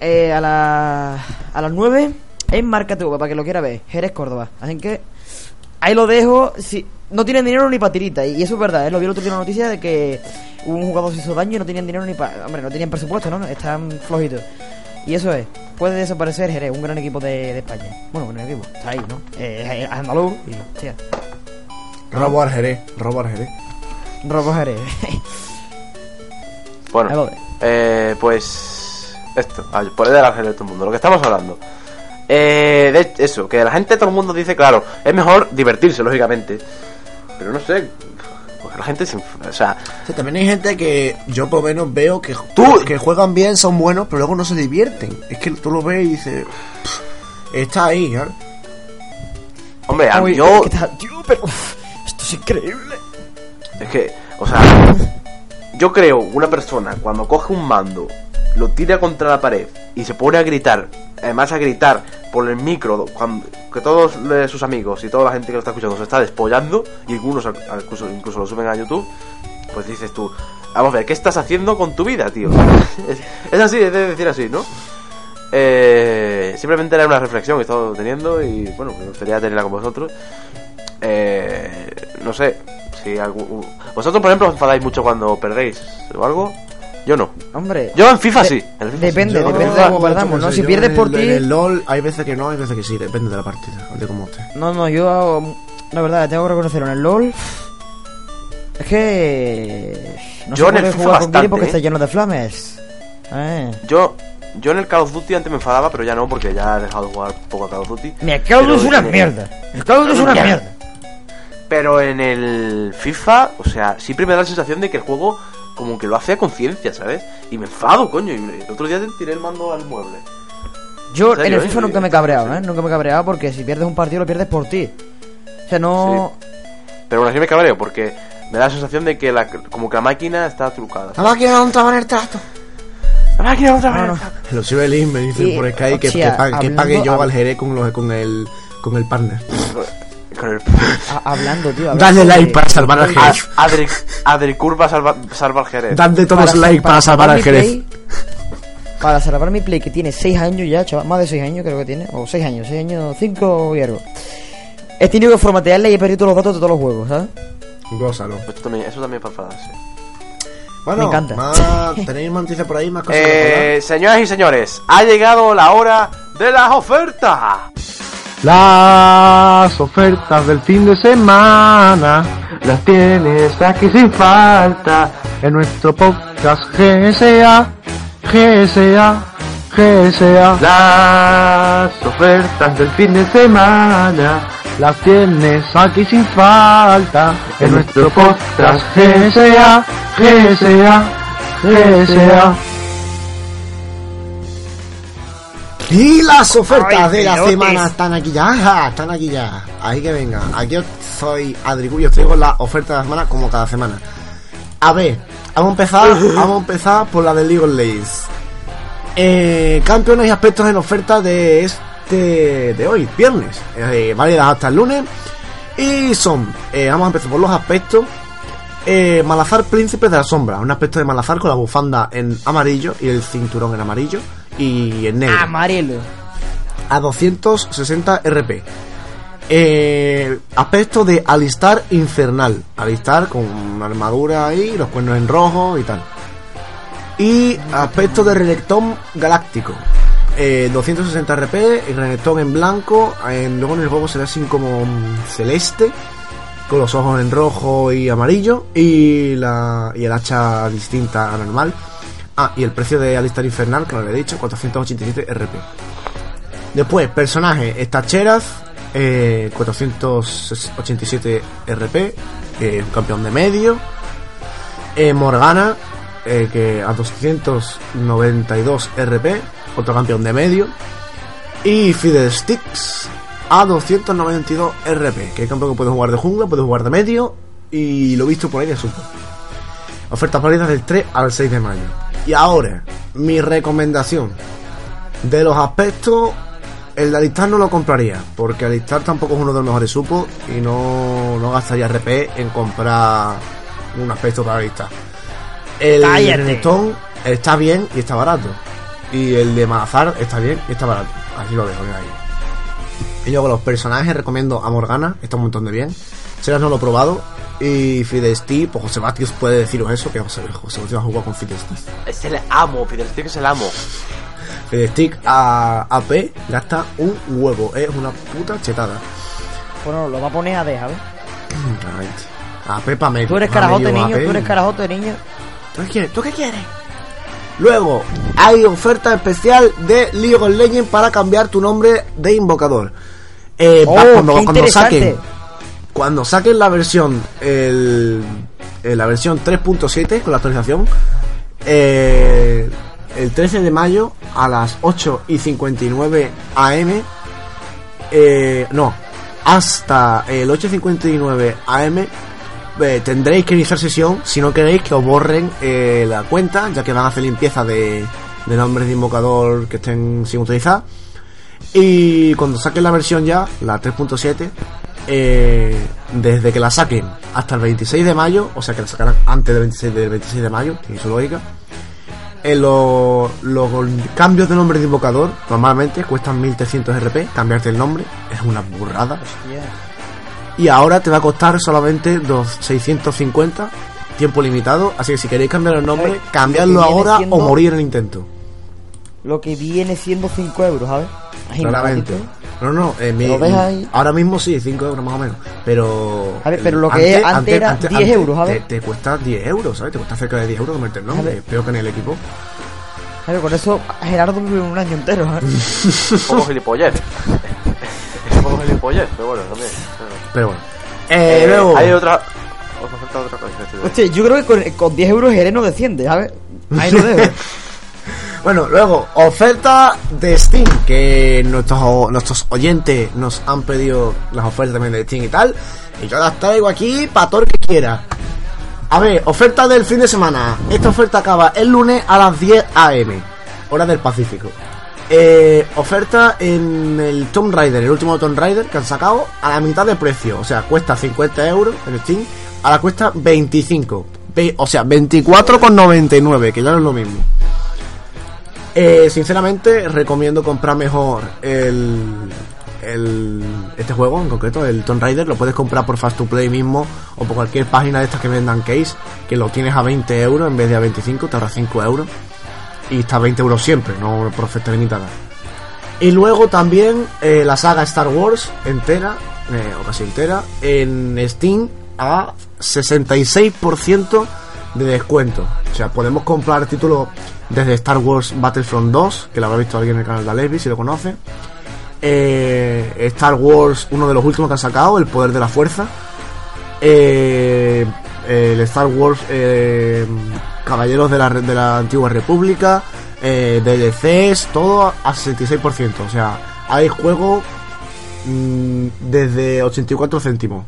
eh, a, la, a las 9 en Marca TV, para que lo quiera ver, Jerez Córdoba. Así que ahí lo dejo. Si, no tienen dinero ni para tirita, y eso es verdad, ¿eh? lo vi el otro día en la noticia de que un jugador se hizo daño y no tenían dinero ni para. Hombre, no tenían presupuesto, ¿no? Están flojitos. Y eso es, puede desaparecer Jerez, un gran equipo de, de España. Bueno, un gran equipo, está ahí, ¿no? Eh, es andaluz y, hostia. Robo al Jerez, robo al Jerez. Robo Jerez. Bueno, eh, pues esto, al poder del ángel de todo el mundo, lo que estamos hablando. Eh, de eso, que la gente, todo el mundo dice, claro, es mejor divertirse, lógicamente. Pero no sé, la gente se... O sea, Sí, también hay gente que yo por lo menos veo que, Tú- que juegan bien, son buenos, pero luego no se divierten. Es que tú lo ves y dices, "Pff, está ahí, ¿sabes? hombre, a- Uy, yo... esto es increíble. Es que, o sea, yo creo una persona cuando coge un mando, lo tira contra la pared y se pone a gritar, además a gritar por el micro, que todos sus amigos y toda la gente que lo está escuchando se está despollando, y algunos incluso, incluso lo suben a YouTube, pues dices tú, vamos a ver, ¿qué estás haciendo con tu vida, tío? [laughs] es, así, es de decir así, ¿no? Eh, simplemente era una reflexión que he estado teniendo y bueno, me gustaría tenerla con vosotros. Eh, no sé, si algún... Vosotros, por ejemplo, os enfadáis mucho cuando perdéis o algo. Yo no. Hombre. Yo en FIFA de- sí. En el FIFA depende, sí. Yo- depende de cómo perdamos, ¿no? Si pierdes por ti- En el LOL hay veces que no, hay veces que sí, depende de la partida, de cómo esté. No, no, yo, la verdad, tengo que reconocerlo. En el LOL, es que. No Yo se en el FIFA jugar con bastante, porque ¿eh? está lleno de flames. Eh. Yo, yo en el Call of Duty antes me enfadaba, pero ya no, porque ya he dejado de jugar poco a Call of Duty. Mira, Call of Duty es una el- mierda. El Call of Duty es una mierda. Pero en el FIFA, o sea, siempre me da la sensación de que el juego como que lo hace a conciencia, ¿sabes? Y me enfado, coño. Y el otro día te tiré el mando al mueble. Yo ¿En serio, en el eh? FIFA nunca me he cabreado, ¿eh? Nunca me he cabreado porque si pierdes un partido lo pierdes por ti. O sea, no. Pero aún así me cabreo, porque me da la sensación de que la, como que la máquina está trucada. La máquina no estaba en el trato. La máquina No, vez. no. Lo sube Lin, me dicen Y, por Skype que, que pague, que hablando- pague yo al Jerez con, los, con, el, con el partner. A- hablando, tío. Dale de- like para salvar al A- Jerez. Adri, Adri Curva salva, salva al Jerez. Dadle todos like para salvar al Jerez. Play- para salvar mi play, que tiene 6 años ya, chaval, más de 6 años creo que tiene, o 6 años, 6 años, 5 y algo. He tenido que formatearle y he perdido todos los datos de todos los juegos, ¿sabes? Gózalo. Pues Esto también, eso también es para enfadarse. Bueno, Me encanta. más- [laughs] ¿tenéis más noticias por ahí? Más cosas que Eh, señoras y señores, ha llegado la hora de las ofertas. Las ofertas del fin de semana las tienes aquí sin falta en nuestro podcast GSA, GSA, GSA. Las ofertas del fin de semana las tienes aquí sin falta en nuestro podcast GSA, GSA, GSA. Y las ofertas Ay, de la semana están aquí ya, están aquí ya. Ahí que venga. Aquí os soy Adricu y os traigo la oferta de la semana como cada semana. A ver, vamos a empezar, vamos a empezar por la de League of Legends. Eh, campeones y aspectos en oferta de este de hoy, viernes. Eh, válidas hasta el lunes. Y son, eh, vamos a empezar por los aspectos. Eh, Malazar Príncipe de la Sombra, un aspecto de Malazar con la bufanda en amarillo y el cinturón en amarillo y en negro Amarillo. a 260 RP. Eh, aspecto de Alistar Infernal. Alistar con una armadura ahí, los cuernos en rojo y tal. Y aspecto de Renekton Galáctico. Eh, 260 RP, el Renekton en blanco. en- luego en el juego será así como celeste. Con los ojos en rojo y amarillo. Y, la, y el hacha distinta a normal. Ah, y el precio de Alistar Infernal, que no le he dicho, 487 RP. Después, personaje, Stacheraz, eh, 487 RP, eh, campeón de medio. Eh, Morgana, eh, que a 292 RP, otro campeón de medio. Y Fiddlesticks a 292 RP, que es campeón que puede jugar de jungla, puede jugar de medio. Y lo visto por ahí de super. Ofertas válidas del 3 al 6 de mayo. Y ahora, mi recomendación. De los aspectos, el de Alistar no lo compraría, porque Alistar tampoco es uno de los mejores supos y no, no gastaría RP en comprar un aspecto para Alistar. El Cállate. Renekton está bien y está barato. Y el de Malazar está bien y está barato. Así lo dejo ahí. Y luego los personajes recomiendo a Morgana, está un montón de bien. Seras no lo he probado. Y Fidesti, pues José Vázquez puede deciros eso, que José, José Vázquez ha jugado con Fidesti. Es el amo, Fiddlestick es el amo. Fidestick a AP gasta un huevo, es una puta chetada. Bueno, lo va a poner a D, ¿sabes? Exactamente. A Pepa medio. Tú eres carajote, niño, AP. tú eres carajote, niño. ¿Tú qué quieres? ¿Tú qué quieres? Luego, hay oferta especial de League of Legends para cambiar tu nombre de invocador. Eh, Oh, cuando, qué cuando saquen interesante. Cuando saquen la versión el, eh, la versión 3.7 con la actualización eh, el 13 de mayo a las 8 y 59 am eh, no hasta el 8.59 am tendréis que iniciar sesión si no queréis que os borren la cuenta ya que van a hacer limpieza de, de nombres de invocador que estén sin utilizar. Y cuando saquen la versión ya, la 3.7, eh, desde que la saquen hasta el 26 de mayo, o sea que la sacarán antes del 26, del 26 de mayo, tiene su lógica, eh, lo- los cambios de nombre de invocador normalmente cuestan 1300 RP, cambiarte el nombre, es una burrada. Y ahora te va a costar solamente dos 650, tiempo limitado, así que si queréis cambiar el nombre, Ay, cambiadlo ahora o morir en el intento. Lo que viene siendo 5 euros, ¿sabes? Claramente. No, no, eh, mi- ¿Lo ves ahí? ahora mismo sí, 5 euros más o menos. Pero. A ver, pero lo que es- antes era 10 euros, Te, ¿sabes? te cuesta 10 euros, ¿sabes? Te cuesta cerca de 10 euros convertir el A nombre. ver. Peor que en el equipo. Claro, con eso Gerardo vive un año entero, ¿sabes? Un poco gilipollez. Es [laughs] un poco gilipollez, pero bueno, también. Pero bueno. Eh, Eh, luego. Hay otra. Os falta otra cosa. este, Hostia, yo creo que con, con 10 euros Jerez no desciende, ¿sabes? Ahí lo [laughs] dejo. Bueno, luego, oferta de Steam, que nuestros, nuestros oyentes nos han pedido las ofertas también de Steam y tal. Y yo las traigo aquí para todo el que quiera. A ver, oferta del fin de semana. Esta oferta acaba el lunes a las 10 am, hora del Pacífico. Eh, oferta en el Tomb Raider, el último Tomb Raider que han sacado a la mitad de precio. O sea, cuesta 50 euros en Steam, ahora cuesta 25. Ve- O sea, 24,99, que ya no es lo mismo. Eh, sinceramente, recomiendo comprar mejor el, este juego en concreto, el Tomb Raider. Lo puedes comprar por Fast to Play mismo o por cualquier página de estas que vendan case, que lo tienes a 20 euros en vez de a 25, te ahorras 5 euros. Y está a 20 euros siempre, no por oferta. Y luego también eh, la saga Star Wars entera, eh, o casi entera, en Steam a 66% de descuento. O sea, podemos comprar títulos desde Star Wars Battlefront 2, que lo habrá visto alguien en el canal de Alevi, si lo conoce. Eh, Star Wars, uno de los últimos que han sacado, El Poder de la Fuerza. Eh, el Star Wars eh, Caballeros de la, de la Antigua República. DLCs, todo a 66%. O sea, hay juego mm, desde 84 céntimos.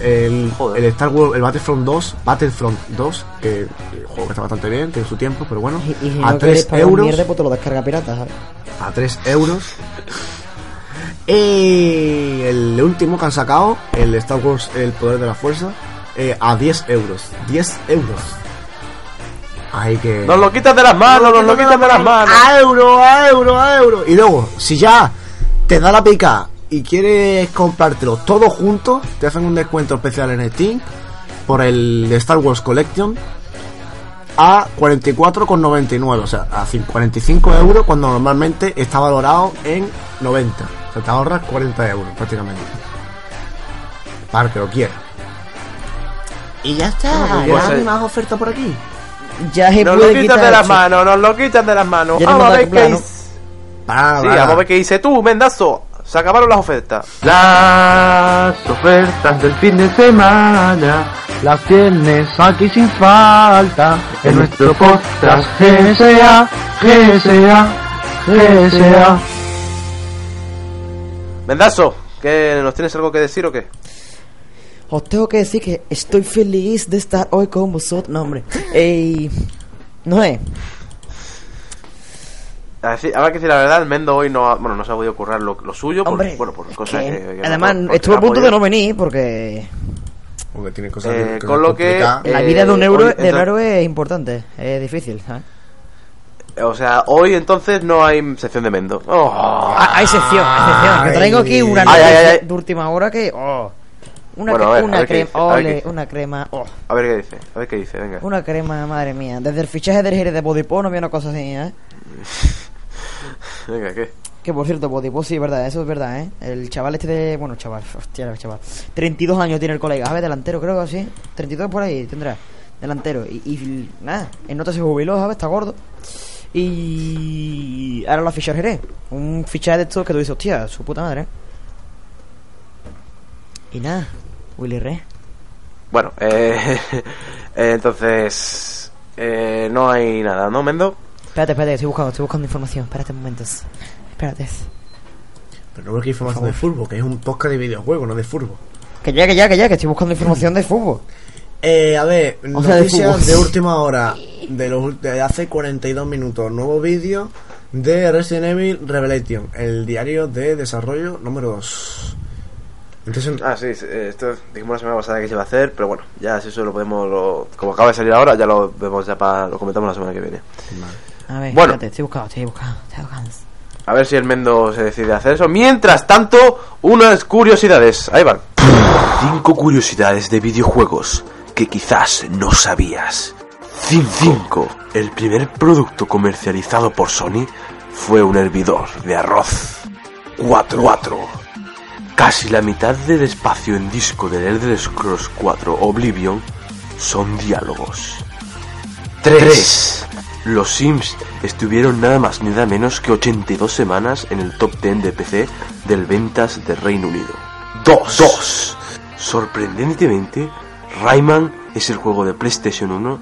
El, el Star Wars, el Battlefront 2, Battlefront 2, que el juego que está bastante bien, tiene su tiempo, pero bueno, Y, y si a no quieres 3 pagar euros, mierda, pues te lo descarga pirata, ¿sabes? a 3 euros. Y el último que han sacado, el Star Wars El Poder de la Fuerza, eh, a 10 euros. 10 euros. Hay que... Nos lo quitas de las manos, nos lo quitas de las manos. A euro, a euro, a euro. Y luego, si ya te da la pica y quieres comprártelo todo junto, te hacen un descuento especial en Steam por el de Star Wars Collection a 44,99. O sea, a cin- 45 euros cuando normalmente está valorado en 90. O sea, te ahorras 40 euros prácticamente. Para que lo quiera. Y ya está. pues, ¿Ya eh. hay más oferta por aquí? Ya se Nos lo puede quitas quitar. de las sí. manos, nos lo quitas de las manos. No Vamos a ver qué dice. Vamos a ver qué dice tú, Mendazo. Se acabaron las ofertas. Las ofertas del fin de semana las tienes aquí sin falta en nuestro podcast GSA, GSA, GSA. Mendazo, ¿qué, ¿nos tienes algo que decir o qué? Os tengo que decir que estoy feliz de estar hoy con vosotros. No, hombre. Ey, no es. A decir, habrá que decir la verdad, el Mendo hoy no ha, bueno, no se ha podido currar lo, lo suyo por, Hombre, bueno, por cosas que- que, que no- además, por- a no ha punto de no venir porque Porque tiene cosas Eh, que- con lo que- la Eh, vida de un, euro, hoy, de un entonces- héroe es importante, es difícil. ¿sabes? O sea, hoy entonces no hay sección de Mendo. Oh. Ah, hay sección, hay sección. Traigo aquí una Ay, noticia ay, ay. de última hora que. Oh, una, Bueno, cre- a ver, a una crema, dice, a ver ole, qué dice. una crema, oh, A ver qué dice, a ver qué dice, venga. una crema, madre mía. Desde el fichaje del Jerez de Bodypo no había una cosa así, ¿eh? [laughs] [laughs] Venga, ¿qué? Que por cierto, Bodybot sí, es verdad, eso es verdad, ¿eh? El chaval este de. Bueno, chaval, hostia, el chaval. 32 años tiene el colega, ¿sabes? Delantero, creo que así. 32 por ahí tendrá. Delantero. Y, y nada, en nota se jubiló, ¿sabes? Está gordo. Y. Ahora lo Jerez. Un fichaje de estos que tú dices, hostia, su puta madre. Y nada, Willy Re. Bueno, eh, [laughs] eh, entonces eh, no hay nada, ¿no, Mendo? Espérate, espérate, estoy buscando, estoy buscando información. Espérate un momento. Espérate. Pero no porque información de fútbol, que es un podcast de videojuegos, no de fútbol. Que ya, que ya, que ya, que estoy buscando información de fútbol. Eh, a ver, O sea, de noticias fútbol. de, última hora, de, los, de hace 42 minutos, nuevo vídeo de Resident Evil Revelation, el diario de desarrollo número 2. Entonces, Ah, sí, eh, esto dijimos la semana pasada que se iba a hacer, pero bueno, ya si eso lo podemos, lo- como acaba de salir ahora, ya lo vemos ya para, lo comentamos la semana que viene. A ver, Bueno. espérate, estoy buscando, estoy buscando, estoy buscando. A ver si el Mendo se decide a hacer eso. Mientras tanto, unas curiosidades. Ahí van. Cinco curiosidades de videojuegos que quizás no sabías. 5. El primer producto comercializado por Sony fue un hervidor de arroz. 4. Casi la mitad del espacio en disco del Elder Scrolls 4 Oblivion son diálogos. 3. Los Sims estuvieron nada más ni nada menos que 82 semanas en el top 10 de PC del ventas de Reino Unido. 2. Sorprendentemente, Rayman es el juego de PlayStation 1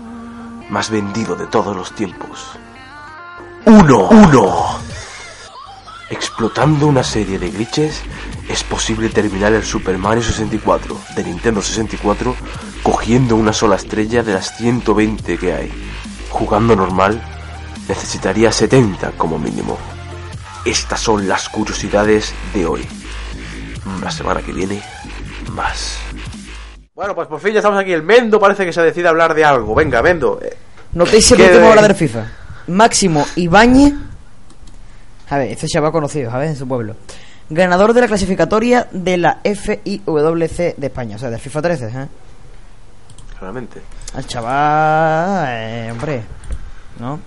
más vendido de todos los tiempos. 1. 1. Explotando una serie de glitches, es posible terminar el Super Mario 64 de Nintendo 64 cogiendo una sola estrella de las 120 que hay. Jugando normal, necesitaría 70 como mínimo. Estas son las curiosidades de hoy. La semana que viene, más. Bueno, pues por fin ya estamos aquí. El Mendo parece que se decide a hablar de algo. Venga, Mendo. eh, Noticia ¿Qué de última de- hora del FIFA. Máximo Ibáñez. A ver, este chaval conocido, ¿sabes? En su pueblo. Ganador de la clasificatoria de la FIWC de España, o sea, del FIFA 13, ¿eh? Al chaval. eh, hombre. ¿No?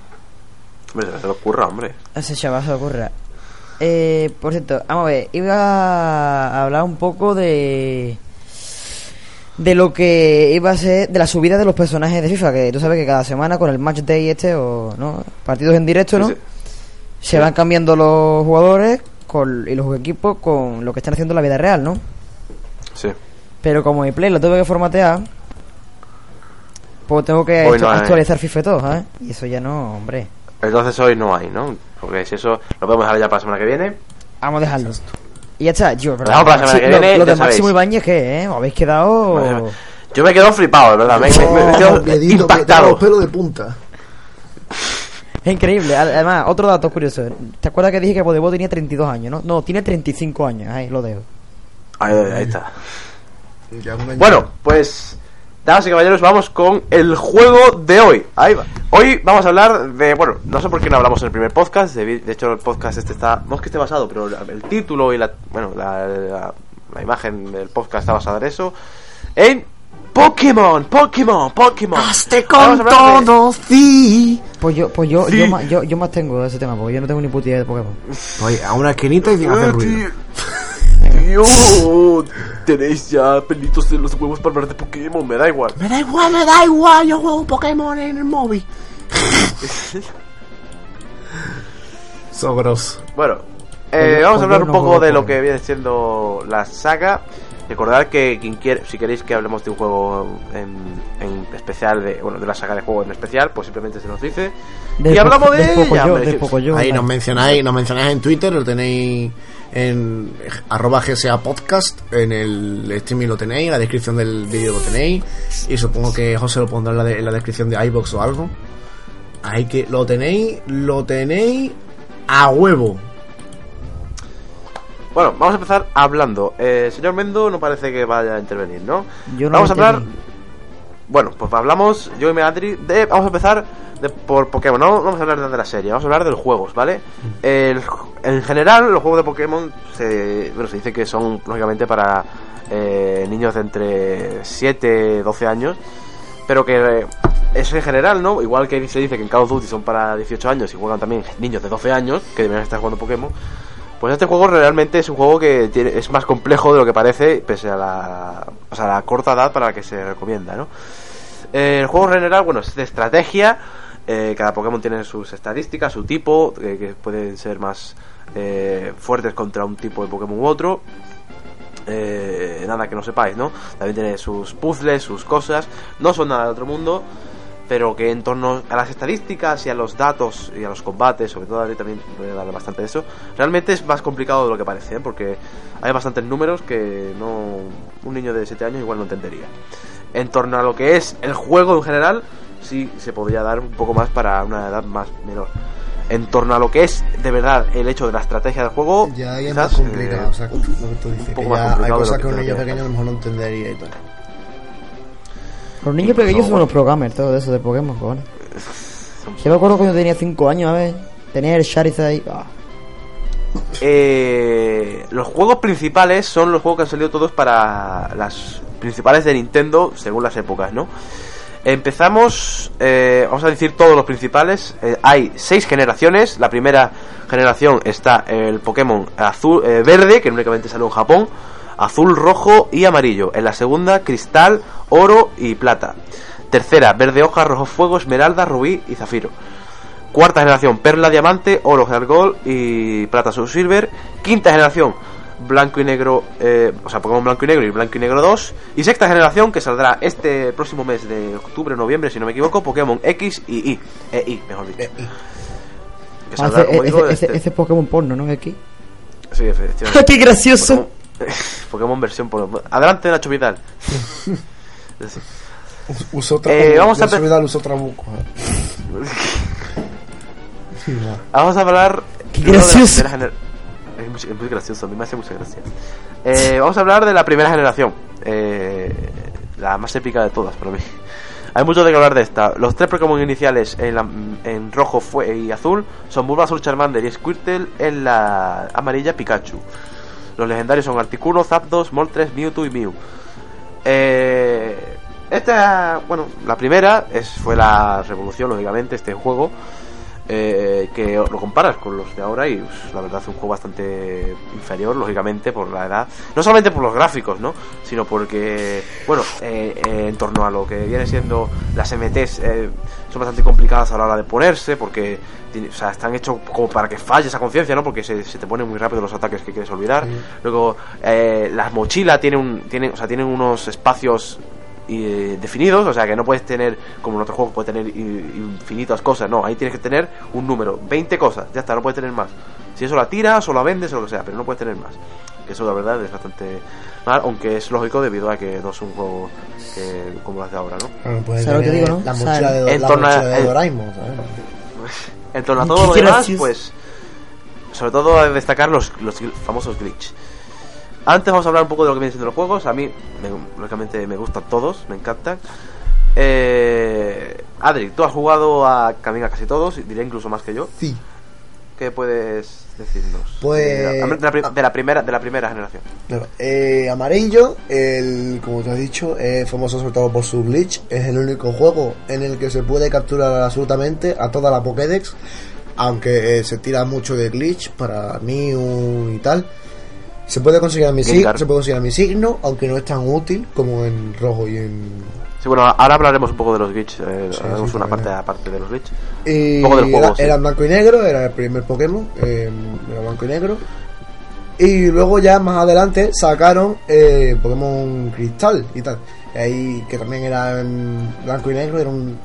Hombre, se le ocurra, hombre. A ese chaval se le ocurra. Eh, por cierto, vamos a ver, iba a hablar un poco de. De lo que iba a ser. De la subida de los personajes de FIFA, que tú sabes que cada semana con el match day este, o. ¿No? Partidos en directo, ¿no? Sí, sí. Se van cambiando los jugadores con, y los equipos con lo que están haciendo en la vida real, ¿no? Sí. Pero como mi play lo tengo que formatear, pues tengo que Hoy actu- no hay. actualizar FIFA y todo, ¿sabes? Y eso ya no, hombre. Entonces hoy no hay, ¿no? Porque si eso lo podemos dejar ya para la semana que viene. Vamos a dejarlo. Y ya está, yo, para la semana que lo, viene, lo ya de Máximo. Ibáñez, ¿qué, eh? ¿Os habéis quedado...? Yo me quedo flipado, verdad. Me, me- me- me quedo Oh, que impactado. los pelos de punta. Es increíble. Además, otro dato curioso. ¿Te acuerdas que dije que Bodebo tenía 32 años, no? No, tiene 35 años. Ahí lo dejo. Ahí, ahí- ahí está. Bueno, pues, damas y caballeros, vamos con el juego de hoy. Ahí va. Hoy vamos a hablar de, bueno, no sé por qué no hablamos en el primer podcast. De, de hecho, el podcast este está, no es que esté basado, pero el título y la, bueno, la, la- la imagen del podcast está basada en eso. En Pokémon, Pokémon, Pokémon. ¡Hazte con todo, sí! Pues yo, pues yo, Sí. yo, más, yo, yo más tengo ese tema, porque yo no tengo ni puta idea de Pokémon. Oye, a una esquinita y sin hacer ruido. Tenéis ya pelitos de los huevos para hablar de Pokémon, me da igual. Me da igual, me da igual, yo juego Pokémon en el móvil. [laughs] Sobros. Bueno, eh, yo- vamos a hablar yo un poco de lo que viene siendo la saga. Recordad que quien quiere, si queréis que hablemos de un juego en, en especial, de, bueno, de la saga de juego en especial, pues simplemente se nos dice. Del y hablamos de ella, que- Pocoyo Ahí nos mencionáis, nos mencionáis en Twitter, lo tenéis en arroba GSA Podcast, en el streaming lo tenéis, en la descripción del vídeo lo tenéis, y supongo que José lo pondrá en la, de- en la descripción de iBox o algo. Ahí que lo tenéis, lo tenéis a huevo. Bueno, vamos a empezar hablando. Eh, señor Mendo no parece que vaya a intervenir, ¿no? Yo no vamos a hablar. Bueno, pues hablamos, yo y Meatri, de. Vamos a empezar de, por Pokémon. No vamos a hablar de la serie, vamos a hablar de los juegos, ¿vale? El- en general, los juegos de Pokémon se, bueno, se dice que son, lógicamente, para eh, niños de entre 7 y 12 años. Pero que eh, es en general, ¿no? Igual que se dice que en Call of Duty son para 18 años y juegan también niños de 12 años, que deberían estar jugando Pokémon. Pues este juego realmente es un juego que tiene- es más complejo de lo que parece, pese a la, o sea, la corta edad para la que se recomienda, ¿no? El juego en general, bueno, es de estrategia. eh, cada Pokémon tiene sus estadísticas, su tipo, eh, que pueden ser más eh, fuertes contra un tipo de Pokémon u otro. Nada que no sepáis, ¿no? También tiene sus puzzles, sus cosas. No son nada de otro mundo, pero que en torno a las estadísticas y a los datos y a los combates, sobre todo también voy a hablar bastante de eso, realmente es más complicado de lo que parece, porque hay bastantes números que no un niño de 7 años igual no entendería. En torno a lo que es el juego en general, sí se podría dar un poco más para una edad más menor. En torno a lo que es de verdad el hecho de la estrategia del juego, Ya ahí es quizás, más complicado, eh, o sea, lo que tú dices, poco que más ya hay complicado de cosas que un niño pequeño a lo mejor no entendería y tal. Los niños pequeños son los programmers, todo eso de Pokémon, cojones. Yo me acuerdo cuando tenía 5 años, a ver. Tenía el Charizard ahí. ah. Eh, los juegos principales son los juegos que han salido todos para las principales de Nintendo según las épocas, ¿no? Empezamos, eh, vamos a decir todos los principales. Eh, hay seis generaciones. La primera generación está el Pokémon azul, eh, verde, que únicamente salió en Japón, azul, rojo y amarillo. En la segunda, cristal, oro y plata. Tercera, verde hoja, rojo fuego, esmeralda, rubí y zafiro. Cuarta generación, Perla Diamante, Oro Gold y Plata Soul Silver. Quinta generación, Blanco y Negro, eh, o sea, Pokémon Blanco y Negro y Blanco y Negro 2. Y sexta generación, que saldrá este próximo mes de octubre, noviembre, si no me equivoco, Pokémon X y Y. Eh, y, mejor dicho. Eh, y- Que Ah, saldrá, ese, como digo, ese- ese- este- ese Pokémon porno, ¿no? Aquí. Sí, efectivamente. [laughs] ¡Qué gracioso! Pokémon, [laughs] Pokémon versión por... Adelante, Nacho Vidal. [laughs] Uso Eh, vamos a yo empe- soy Dal, uso Trabuco. Vamos a hablar. Qué primero de la gracioso. primera gener- Es muy, gracioso, a mí me hace mucha gracia. Eh, vamos a hablar de la primera generación. eh, la más épica de todas para mí. Hay mucho de que hablar de esta. Los tres Pokémon iniciales en, la- en rojo fue y azul son Bulbasaur, Charmander y Squirtle. En la amarilla, Pikachu. Los legendarios son Articuno, Zapdos, Moltres, Mewtwo y Mew. Eh, esta, bueno, la primera fue la revolución, lógicamente, este juego. Eh, que lo comparas con los de ahora y pues, la verdad es un juego bastante inferior, lógicamente, por la edad. No solamente por los gráficos, ¿no? Sino porque, bueno, eh, eh, en torno a lo que viene siendo las MTs, eh, son bastante complicadas a la hora de ponerse, porque o sea, están hechos como para que falle esa conciencia, ¿no? Porque se, se te ponen muy rápido los ataques que quieres olvidar. Luego, eh, las mochilas tienen, un, tienen, o sea, tienen unos espacios eh, definidos, o sea que no puedes tener, como en otro juego, puedes tener i- infinitas cosas, no, ahí tienes que tener un número, 20 cosas, ya está, no puedes tener más. Si eso la tiras o la vendes o lo que sea, pero no puedes tener más. Que eso la verdad es bastante mal, aunque es lógico debido a que no es un juego que, como las de ahora, ¿no? Bueno, puede ¿Sabes lo que digo, no? La O sea, mochila de, en la torno a- mochila de en- Doraemon, ¿sabes? En torno a todo lo demás, pues, sobre todo destacar los, los famosos glitch. Antes vamos a hablar un poco de lo que vienen siendo los juegos. A mí, me- lógicamente, me gustan todos, me encantan. Eh, Adri, tú has jugado a también a casi todos, diré incluso más que yo. Sí. ¿Qué puedes decirnos? Pues- de, la, de la pri- de la primera de la primera generación. Claro, eh, amarillo, el, como te has dicho, es famoso sobre todo por su glitch. Es el único juego en el que se puede capturar absolutamente a toda la Pokédex. Aunque eh, se tira mucho de glitch para Mew y tal. Se puede conseguir a mi, sig- Gengar. se puede conseguir a mi signo, aunque no es tan útil como en rojo y en. Sí, bueno, ahora hablaremos un poco de los glitch. eh, Sí, haremos sí, una parte aparte de los glitch. Y Un poco del juego, era, sí. era blanco y negro, era el primer Pokémon, eh, era blanco y negro. Y luego ya más adelante sacaron eh, Pokémon Cristal y tal. Ahí que también era en blanco y negro, era un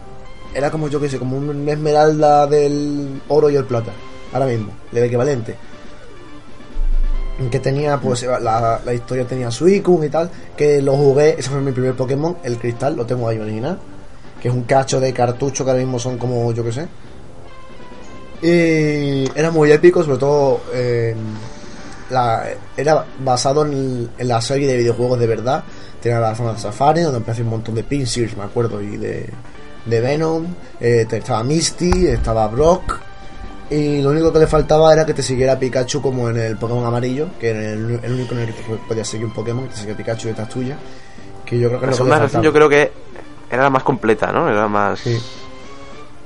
era como yo que sé, como un esmeralda del oro y el plata, ahora mismo, el equivalente. Que tenía, pues, la, la historia tenía Suicune y tal, que lo jugué, ese fue mi primer Pokémon, el cristal, lo tengo ahí original, que es un cacho de cartucho que ahora mismo son como, yo que sé. Y era muy épico, sobre todo, eh, la, era basado en, en la serie de videojuegos de verdad. Tenía la zona de Safari, donde aparece un montón de Pinsir, me acuerdo, y de, de Venom. Eh, estaba Misty, estaba Brock. Y lo único que le faltaba era que te siguiera Pikachu como en el Pokémon amarillo, que era el, el único en el que podías seguir un Pokémon, que te sigue Pikachu detrás tuya. Que yo creo que La segunda yo creo que era la más completa, ¿no? Era más, Sí.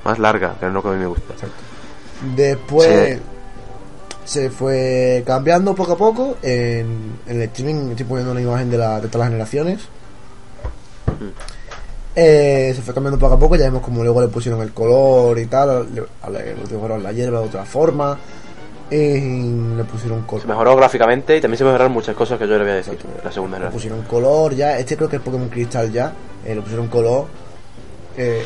más larga, que es lo que a mí me gusta. Después Sí. se fue cambiando poco a poco. En, en el streaming estoy poniendo una imagen de, la, de todas las generaciones. Eh, se fue cambiando poco a poco, ya vemos como luego le pusieron el color y tal, le, le la hierba de otra forma, y le pusieron color. Se mejoró gráficamente y también se mejoraron muchas cosas que yo le voy a decir. La segunda Le pusieron color ya, este creo que es Pokémon Cristal ya, eh, le pusieron color. Eh,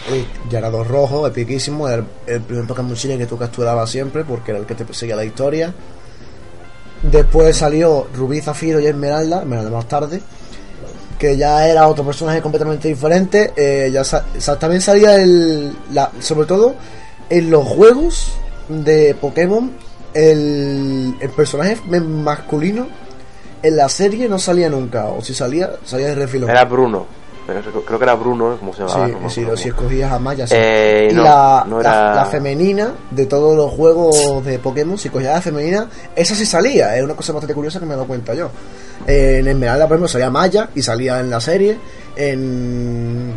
ya era dos rojo, epiquísimo, era el, el primer Pokémon Chile que tú capturabas siempre porque era el que te seguía la historia. Después salió Rubí, Zafiro y Esmeralda, Esmeralda más tarde, que ya era otro personaje completamente diferente. eh, ya sa- también salía el, la, sobre todo en los juegos de Pokémon, el, el personaje masculino en la serie no salía nunca, o si salía, salía de refilón. Era Bruno. Creo que era Bruno, como se Sí, llamaba. no me sí, si escogías a Maya, sí. Eh, y no, la, no la femenina de todos los juegos de Pokémon, si cogías a la femenina, esa sí salía. Es una cosa bastante curiosa que me he dado cuenta yo. En Esmeralda, por ejemplo, salía Maya y salía en la serie. En.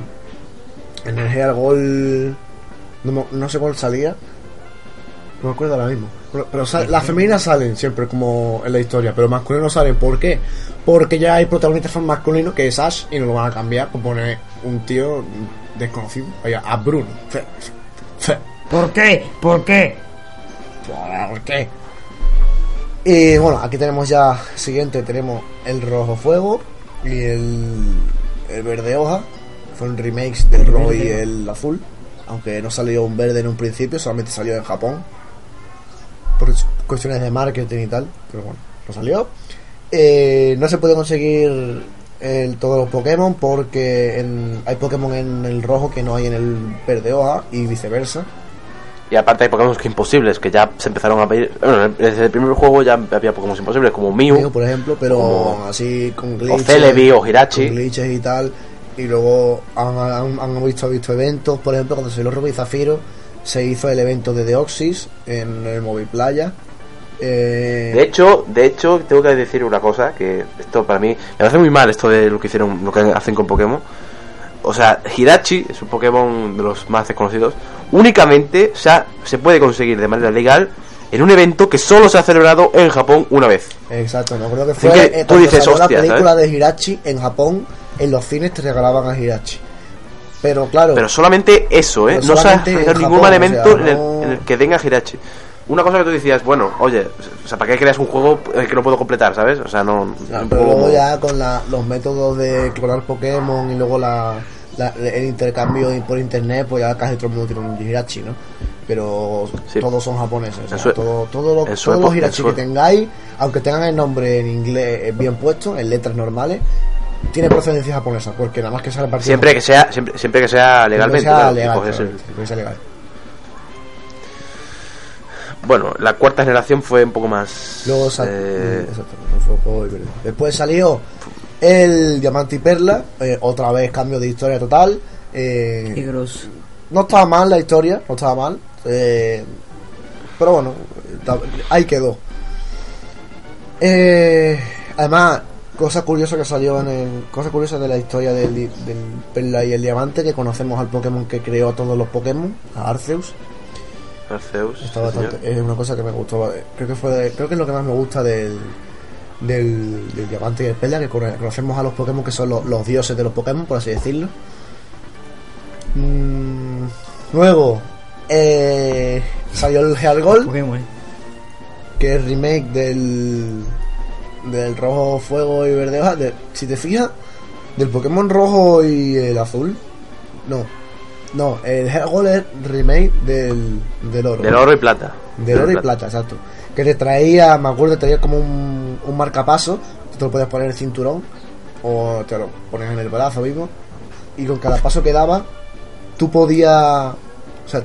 En el Gear Gold. No, no sé cuál salía. No me acuerdo ahora mismo. Pero, pero sal- las femeninas salen siempre como en la historia, pero masculinos no salen. ¿Por qué? Porque ya hay protagonistas masculinos que es Ash y no lo van a cambiar por poner un tío desconocido. Oiga, a Bruno. Fe- fe- ¿Por qué? ¿Por qué? ¿Por qué? Y bueno, aquí tenemos ya siguiente, tenemos el rojo fuego y el, el verde hoja. Fueron remakes del rojo y el azul. Aunque no salió un verde en un principio, solamente salió en Japón. Por cuestiones de marketing y tal. Pero bueno, no salió. Eh, no se puede conseguir el- todos los Pokémon porque en- hay Pokémon en el rojo que no hay en el verde hoja y viceversa. Y aparte hay Pokémon que imposibles, que ya se empezaron a pedir. Bueno, desde el primer juego ya había Pokémon imposibles, como Mew. Mew, por ejemplo, pero como- así con o glitches. Celebi o Hirachi. con glitches y tal. Y luego han, han- han visto, visto eventos, por ejemplo, cuando salió Rubí y Zafiro, se hizo el evento de Deoxys en el Móvil Playa. Eh, De hecho, de hecho, tengo que decir una cosa, que esto para mí me parece muy mal esto de lo que hicieron, lo que hacen con Pokémon. O sea, Hirachi es un Pokémon de los más desconocidos. Únicamente o sea, se puede conseguir de manera legal en un evento que solo se ha celebrado en Japón una vez. Exacto, me acuerdo que fue que eh, tú dices, "Hostia", la película ¿sabes? de Hirachi en Japón, en los cines te regalaban a Hirachi. Pero claro, Pero solamente eso, ¿eh? No realizado [laughs] ningún Japón, o elemento en, el, no- en el que tenga Hirachi. Una cosa que tú decías, bueno, oye, o sea, ¿para qué creas un juego que no puedo completar, ¿sabes? O sea, no... Claro, pero luego como- ya con la- los métodos de clonar Pokémon y luego la, la- el intercambio por internet, pues ya casi todo el mundo tiene un Hirachi, ¿no? Pero Sí. todos son japoneses. o sea, todo, todo lo- todos los Hirachi que tengáis, aunque tengan el nombre en inglés eh, bien puesto, en letras normales, tiene procedencia japonesa, porque nada más que sale partido. Siempre que sea, siempre, siempre que sea legalmente. sea legal, claro, el- siempre que sea legal. Bueno, la cuarta generación fue un poco más. Luego sal- eh, exacto, y verde. Después salió el Diamante y Perla, eh, otra vez cambio de historia total. eh, Qué grosso. no estaba mal la historia, no estaba mal. eh, pero bueno, ahí quedó. Eh, además, cosa curiosa que salió en el. Cosa curiosa de la historia del, Perla y el Diamante, que conocemos al Pokémon que creó todos los Pokémon, a Arceus. Arceus, Está bastante- es una cosa que me gustó. Creo que fue de- creo que es lo que más me gusta del, del, del Diamante y el Perla, que cono- conocemos a los Pokémon que son los, los dioses de los Pokémon, por así decirlo. Mm, luego eh, salió el Heart Gold, Pokémon, eh. que es remake del del rojo fuego y verde hoja. De- si te fijas, del Pokémon rojo y el azul. No, no, el Heart Gold es remake del, del oro. Del oro y plata. De oro y plata, exacto. Que te traía, me acuerdo, traía como un, un marcapaso. Te lo podías poner en el cinturón o te lo pones en el brazo mismo. Y con cada paso que daba, tú podías. O sea,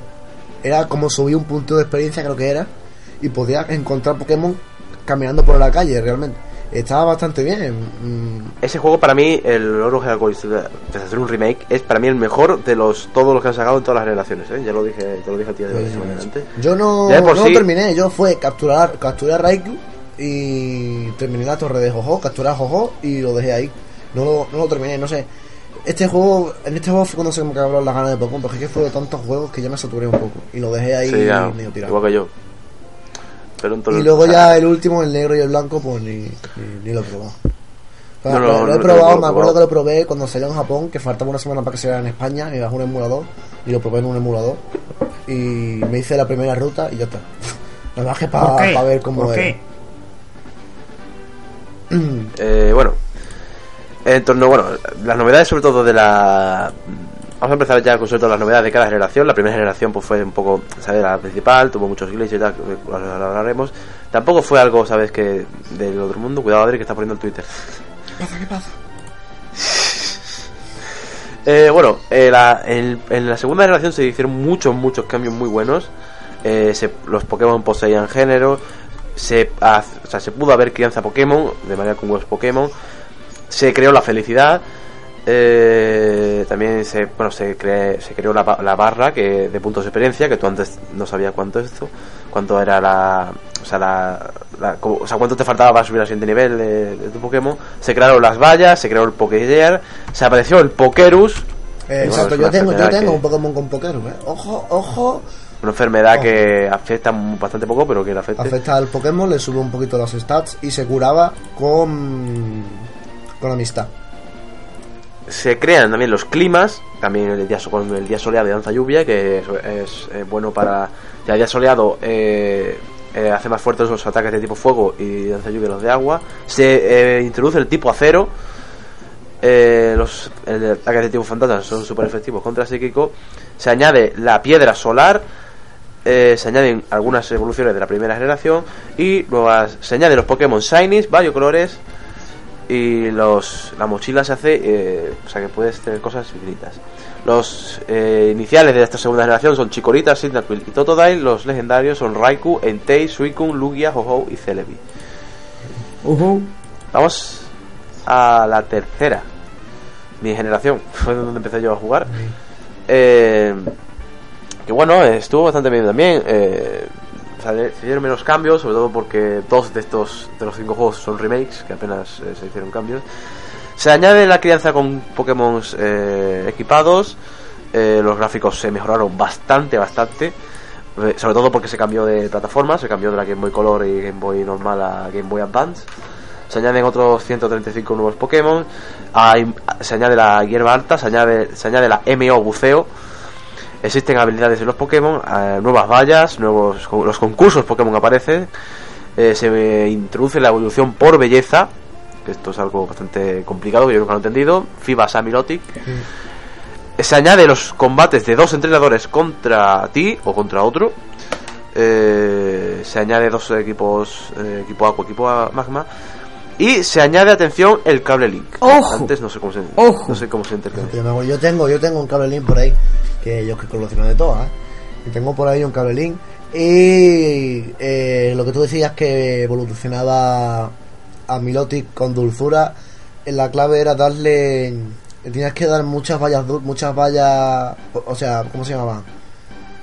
era como subir un punto de experiencia, creo que era. Y podías encontrar Pokémon caminando por la calle, realmente. Estaba bastante bien. mm, Ese juego para mí, el Oro de hacer un remake, es para mí el mejor de los todos los que han sacado en todas las generaciones, ¿eh? Ya lo dije, te lo dije a ti de antes. Yo no, no sí- lo terminé, yo fue capturar, capturar a Raikou y terminé la torre de Jojo, capturar a Jojo y lo dejé ahí. No lo, no lo terminé, no sé. Este juego, en este juego fue cuando se me acabaron las ganas de Pokémon, porque es que fue de tantos juegos que ya me saturé un poco y lo dejé ahí Sí, medio tirado. igual que yo. Pero en todo Y luego ya el último, el negro y el blanco, pues ni, ni, ni lo he probado. No, no, lo, no, lo he no, probado, lo me acuerdo que lo probé cuando salió en Japón, que faltaba una semana para que saliera en España, me bajé un emulador y lo probé en un emulador. Y me hice la primera ruta y ya está. Me bajé para ver cómo ¿Por era. qué? Eh, bueno, en torno, bueno, las novedades sobre todo de la... Vamos a empezar ya con sobre todo las novedades de cada generación. La primera generación pues fue un poco, ¿sabes? La principal, tuvo muchos glitches y tal, ahora hablaremos. Tampoco fue algo, ¿sabes? Que del otro mundo. Cuidado, Adri, que está poniendo el Twitter. ¿Qué pasa? ¿Qué pasa? Eh, bueno, eh, la- en, en la segunda generación se hicieron muchos, muchos cambios muy buenos. Eh, se- los Pokémon poseían género. Se, o sea, se pudo haber crianza Pokémon de manera con huevos Pokémon. Se creó la felicidad. Eh, también se, bueno, se, cre- se creó la, ba- la barra que, de puntos de experiencia, que tú antes no sabías cuánto es esto, cuánto era la, o sea, la, o sea, cuánto te faltaba para subir al siguiente nivel de, de tu Pokémon. Se crearon las vallas, se creó el Pokégear, se apareció el Pokerus, Eh, bueno, exacto, yo tengo, yo tengo que- un Pokémon con Pokémon, ¿eh? Ojo, ojo. una enfermedad Ojo. que afecta bastante poco, pero que le afecta. Afecta al Pokémon, le sube un poquito los stats y se curaba con. con amistad. Se crean también los climas, también el día, el día soleado y danza lluvia, que es, es, eh, bueno para. Ya el día soleado eh, eh, hace más fuertes los ataques de tipo fuego y danza lluvia los de agua. Se introduce el tipo acero. Los ataques de tipo fantasma son súper efectivos contra psíquico. Se añade la piedra solar. eh, se añaden algunas evoluciones de la primera generación. Y se añaden los Pokémon Shinies, varios colores. Y los, la mochila se hace, eh, o sea que puedes tener cosas infinitas. Los eh, iniciales de esta segunda generación son Chikorita, Cyndaquil y Totodile. Los legendarios son Raikou, Entei, Suicune, Lugia, Ho-Oh y Celebi. Vamos a la tercera. Mi generación [laughs] fue donde empecé yo a jugar. Eh, que bueno, estuvo bastante bien también. Se hicieron menos cambios, sobre todo porque dos de estos de los cinco juegos son remakes, que apenas eh, se hicieron cambios. Se añade la crianza con Pokémon eh, equipados. Eh, los gráficos se mejoraron bastante, bastante. Sobre todo porque se cambió de plataforma, se cambió de la Game Boy Color y Game Boy normal a Game Boy Advance. Se añaden otros 135 nuevos Pokémon. Se añade la hierba alta, se añade, se añade la MO buceo. Existen habilidades en los Pokémon, eh, nuevas vallas, nuevos los concursos Pokémon aparecen. Eh, se introduce la evolución por belleza, que esto es algo bastante complicado que yo nunca lo he entendido. FIBA Samilotic. Eh, Se añade los combates de dos entrenadores contra ti o contra otro. Eh, se añade dos equipos, eh, equipo Aqua, equipo Magma. Y se añade, atención, el cable Link. ¡Ojo! Antes no sé cómo se, ¡Ojo! no sé cómo se intercambia. Yo, tengo, yo tengo un cable link por ahí, que yo que colecciono de todas, ¿eh? Y tengo por ahí un cable link. Y eh, lo que tú decías que evolucionaba a Milotic con dulzura, eh, la clave era darle. le Tienes que dar muchas vallas, dul- muchas vallas, o- o sea, ¿cómo se llamaban?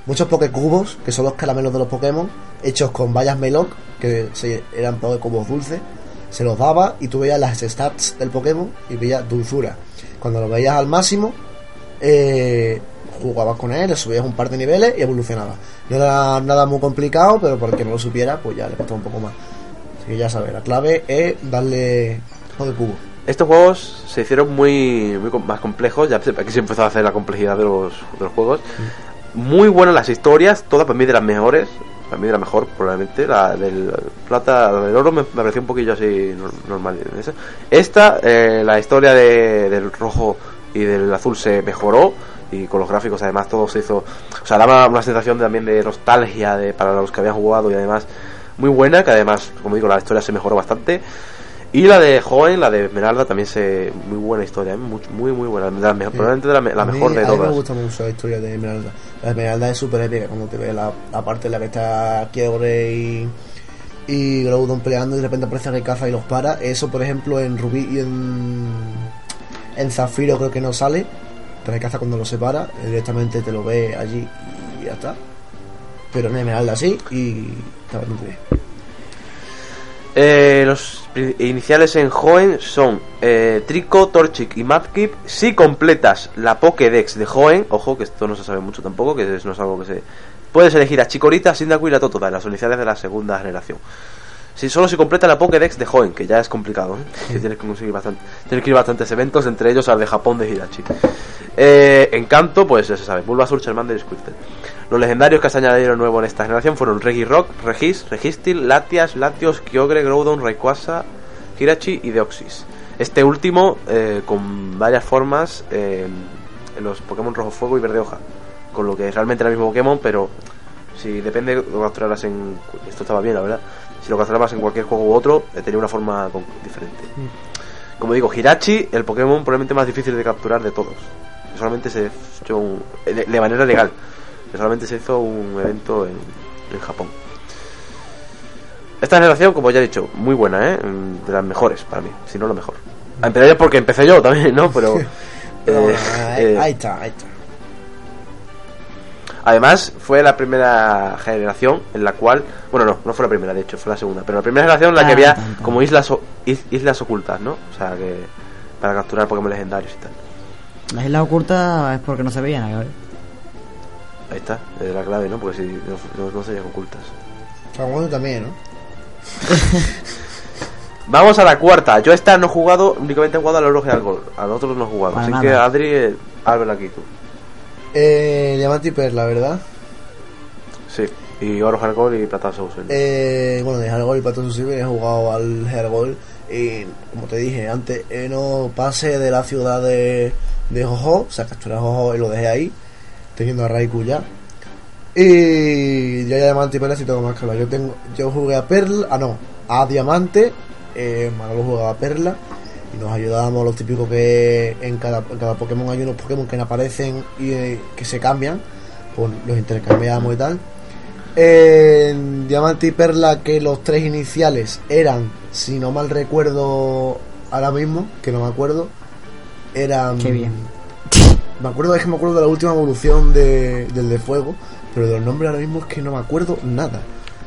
Muchos Pokécubos, que son los caramelos de los Pokémon, hechos con vallas Meloc, que se, eran Pokécubos dulces. Se los daba y tú veías las stats del Pokémon y veías dulzura. Cuando lo veías al máximo, eh, jugabas con él, le subías un par de niveles y evolucionaba. No era nada muy complicado, pero para el que no lo supiera, pues ya le costaba un poco más. Así que ya sabes, la clave es darle Pokécubo. Estos juegos se hicieron muy, muy más complejos. Ya aquí se empezó a hacer la complejidad de los, de los juegos. Muy buenas las historias, todas para mí de las mejores. Para mí de la mejor, probablemente. La del plata, la del oro me, me pareció un poquillo así nor- normal. Esta, eh, la historia de- del rojo y del azul se mejoró. Y con los gráficos, además, todo se hizo. O sea, daba una sensación también de nostalgia de, para los que habían jugado y además muy buena. Que además, como digo, la historia se mejoró bastante. Y la de Joven, la de Esmeralda, también se. Muy buena historia, ¿eh? muy, muy, muy buena. la me- Probablemente la, me- la A mí- mejor de a mí me todas. gusta mucho la historia de Esmeralda. La Esmeralda es súper épica cuando te ves la, la parte en la que está Kyogre y, y Groudon peleando y de repente aparece Raycaza y los para. Eso, por ejemplo, en Rubí y en, en Zafiro creo que no sale. Raycaza cuando lo separa, directamente te lo ve allí y ya está. Pero en Esmeralda sí y está bastante bien. Eh, los iniciales en Joen son eh, Trico, Torchic y Mapkip. Si completas la Pokédex de Joen, ojo que esto no se sabe mucho tampoco, que no es algo que se puedes elegir a Chikorita, Cyndaquil y a Totodile, las iniciales de la segunda generación. Si solo se completa la Pokédex de Hoenn, que ya es complicado, ¿eh? [laughs] que tienes que conseguir ir a bastantes eventos, entre ellos al de Japón de Hirachi. Eh, Encanto, pues ya se sabe, Bulbasaur, Charmander y Squirtle. Los legendarios que se añadieron nuevo en esta generación fueron Regirock, Regis, Registil, Latias, Latios, Kyogre, Groudon, Rayquaza, Hirachi y Deoxys. Este último eh, con varias formas eh, en los Pokémon Rojo Fuego y Verde Hoja. Con lo que es realmente el mismo Pokémon, pero si depende de lo capturaras en. Esto estaba bien, la verdad. Si lo capturabas en cualquier juego u otro, eh, tenía una forma con- diferente. Como digo, Hirachi, el Pokémon probablemente más difícil de capturar de todos. Solamente se de, de manera legal. Que solamente se hizo un evento en, en Japón. Esta generación, como ya he dicho, muy buena, ¿eh? De las mejores para mí, si no la mejor. Empecé yo porque empecé yo también, ¿no? Pero. [laughs] Pero, eh, ahí, eh, ahí está, ahí está. Además, fue la primera generación en la cual. Bueno, no, no fue la primera, de hecho, fue la segunda. Pero la primera generación en la que había como islas, islas ocultas, ¿no? O sea, que. Para capturar Pokémon legendarios y tal. Las islas ocultas es porque no se veían, ¿sabes? Ahí está, es la clave, ¿no? Porque si no, no, serían ocultas. También, ¿no? [laughs] Vamos a la cuarta. Yo esta no he jugado, únicamente he jugado al oro Algol. A los otros no he jugado. Para Así nada. que Adri, eh, ábrela aquí tú. Eh, Diamante y Perla, ¿verdad? Sí. Y oro Algol y plata. Eh, bueno, de Hergol y Pato Silver he jugado al Hergol y como te dije antes, eh, no pasé de la ciudad de, de Jojo, o sea, capturé a Jojo y lo dejé ahí, teniendo a Raikou ya. Y ya Diamante y Perla sí tengo más hablar. Yo tengo, yo jugué a Perla, ah no, a Diamante, eh, Manolo jugaba a Perla y nos ayudábamos los típicos que en cada, cada Pokémon hay unos Pokémon que aparecen y eh, que se cambian, pues los intercambiamos y tal. Diamante y Perla que los tres iniciales eran, si no mal recuerdo ahora mismo, que no me acuerdo, eran... Qué bien. Me acuerdo, es que me acuerdo de la última evolución de, del de fuego, pero de los nombres ahora mismo es que no me acuerdo nada.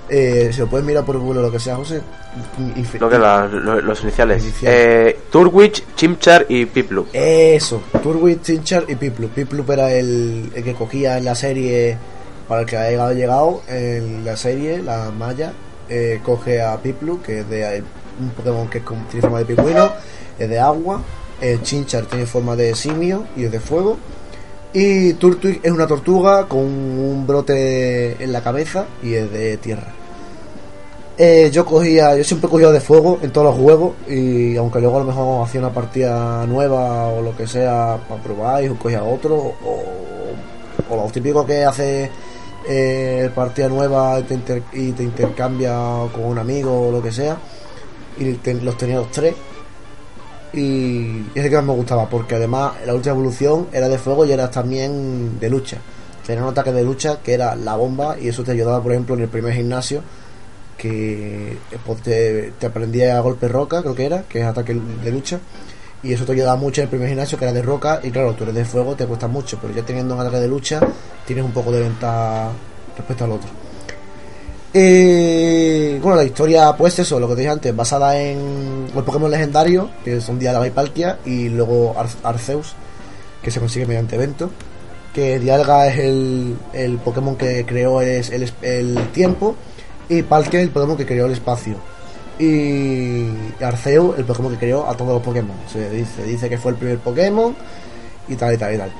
Eh, si lo puedes mirar por Google o lo que sea, José. Lo que la- lo- los iniciales. Iniciales. Eh, Turwitch, Chimchar y Piplup. Eso, Turwit, Tinchar y Piplup. Piplup era el, el que cogía en la serie, para el que ha llegado, llegado, en la serie, la malla, eh, coge a Piplup, que es de un Pokémon que es como- tiene forma de pingüino, es de agua, el Chinchar tiene forma de simio y es de fuego, y Turtwig es una tortuga con un brote en la cabeza y es de tierra. Eh, yo cogía, yo siempre cogido de fuego en todos los juegos y aunque luego a lo mejor hacía una partida nueva o lo que sea para probar y cogía otro o, o lo típico que hace eh, partida nueva y te, intercambia con un amigo o lo que sea y los tenía los tres y es el que más me gustaba porque además la última evolución era de fuego y era también de lucha. Tenía un ataque de lucha que era la bomba y eso te ayudaba por ejemplo en el primer gimnasio que eh, pues, te, te aprendía a golpe roca creo que era que es ataque de lucha y eso te ayudaba mucho en el primer gimnasio que era de roca y claro tú eres de fuego te cuesta mucho pero ya teniendo un ataque de lucha tienes un poco de ventaja respecto al otro eh, bueno, la historia, pues eso, lo que te dije antes, basada en los Pokémon legendarios, que son Dialga y Palkia, y luego Ar- Arceus, que se consigue mediante evento. Que Dialga es el, el Pokémon que creó es el, es- el tiempo, y Palkia el Pokémon que creó el espacio. Y Arceus el Pokémon que creó a todos los Pokémon. Se dice, dice que fue el primer Pokémon, y tal, y tal, y tal.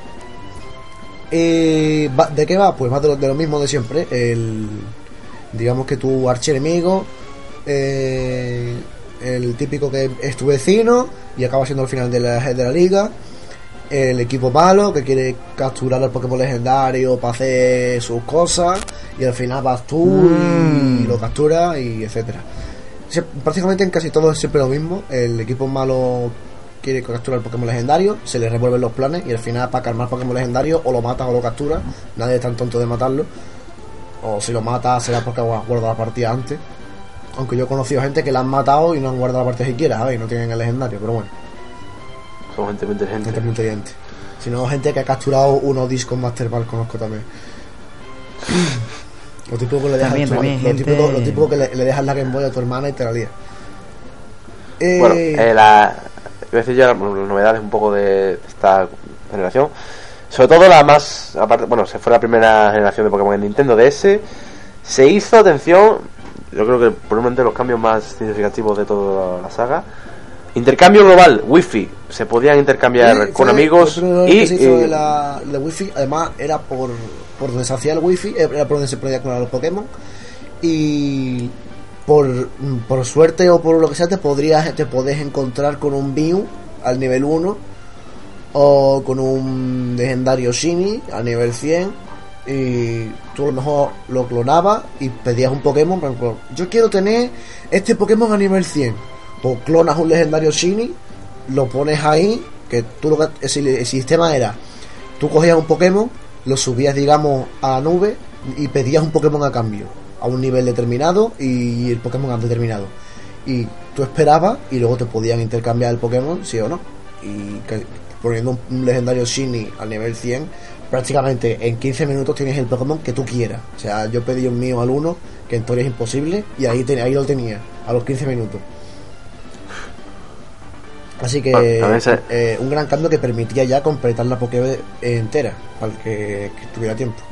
Eh, ¿De qué va? Pues más de lo, de lo mismo de siempre. El, digamos que tu archienemigo, eh, el típico que es tu vecino y acaba siendo el final de la, de la liga. El equipo malo que quiere capturar al Pokémon legendario para hacer sus cosas. Y al final vas tú y lo capturas y etcétera. Prácticamente en casi todo es siempre lo mismo. El equipo malo quiere capturar el Pokémon legendario, se le revuelven los planes y al final para calmar Pokémon legendario o lo matas o lo capturas. Nadie es tan tonto de matarlo. O si lo mata será porque ha guardado la partida antes. Aunque yo he conocido gente que la han matado y no han guardado la partida siquiera, ¿sabes? Y no tienen el legendario, pero bueno, Son gente muy inteligente. gente muy inteligente. Si no, gente que ha capturado unos discos Master Ball, conozco también. [laughs] Lo típico que le dejas, También, tu- también, lo gente- típico, lo típico que le, le dejas la Game Boy a tu hermana y te la lía. Eh, Bueno, eh, la, voy a decir ya bueno, las novedades un poco de esta generación. Sobre todo la más. Aparte, bueno, se fue la primera generación de Pokémon en Nintendo DS. Se hizo, atención, yo creo que probablemente los cambios más significativos de toda la saga. Intercambio global, wifi. Se podían intercambiar Sí, con amigos y. que se hizo y- de la, de wifi además era por por donde se hacía el wifi era por donde se podía clonar los Pokémon y por, por suerte o por lo que sea te podrías te podés encontrar con un Mew al nivel 1 o con un legendario Shiny al nivel 100 y tú a lo mejor lo clonabas y pedías un Pokémon por ejemplo, yo quiero tener este Pokémon a nivel 100 pues clonas un legendario Shiny lo pones ahí que tú lo que el, el sistema era tú cogías un Pokémon lo subías digamos a la nube y pedías un Pokémon a cambio a un nivel determinado y el Pokémon a determinado. Y tú esperabas y luego te podían intercambiar el Pokémon sí o no. Y poniendo un, legendario Shiny al nivel 100 prácticamente en 15 minutos tienes el Pokémon que tú quieras o sea yo pedí un mío al 1 que en teoría es imposible y ahí, ten- ahí lo tenía a los 15 minutos Así que eh, un gran cambio que permitía ya completar la Pokédex entera, para el que, que tuviera tiempo.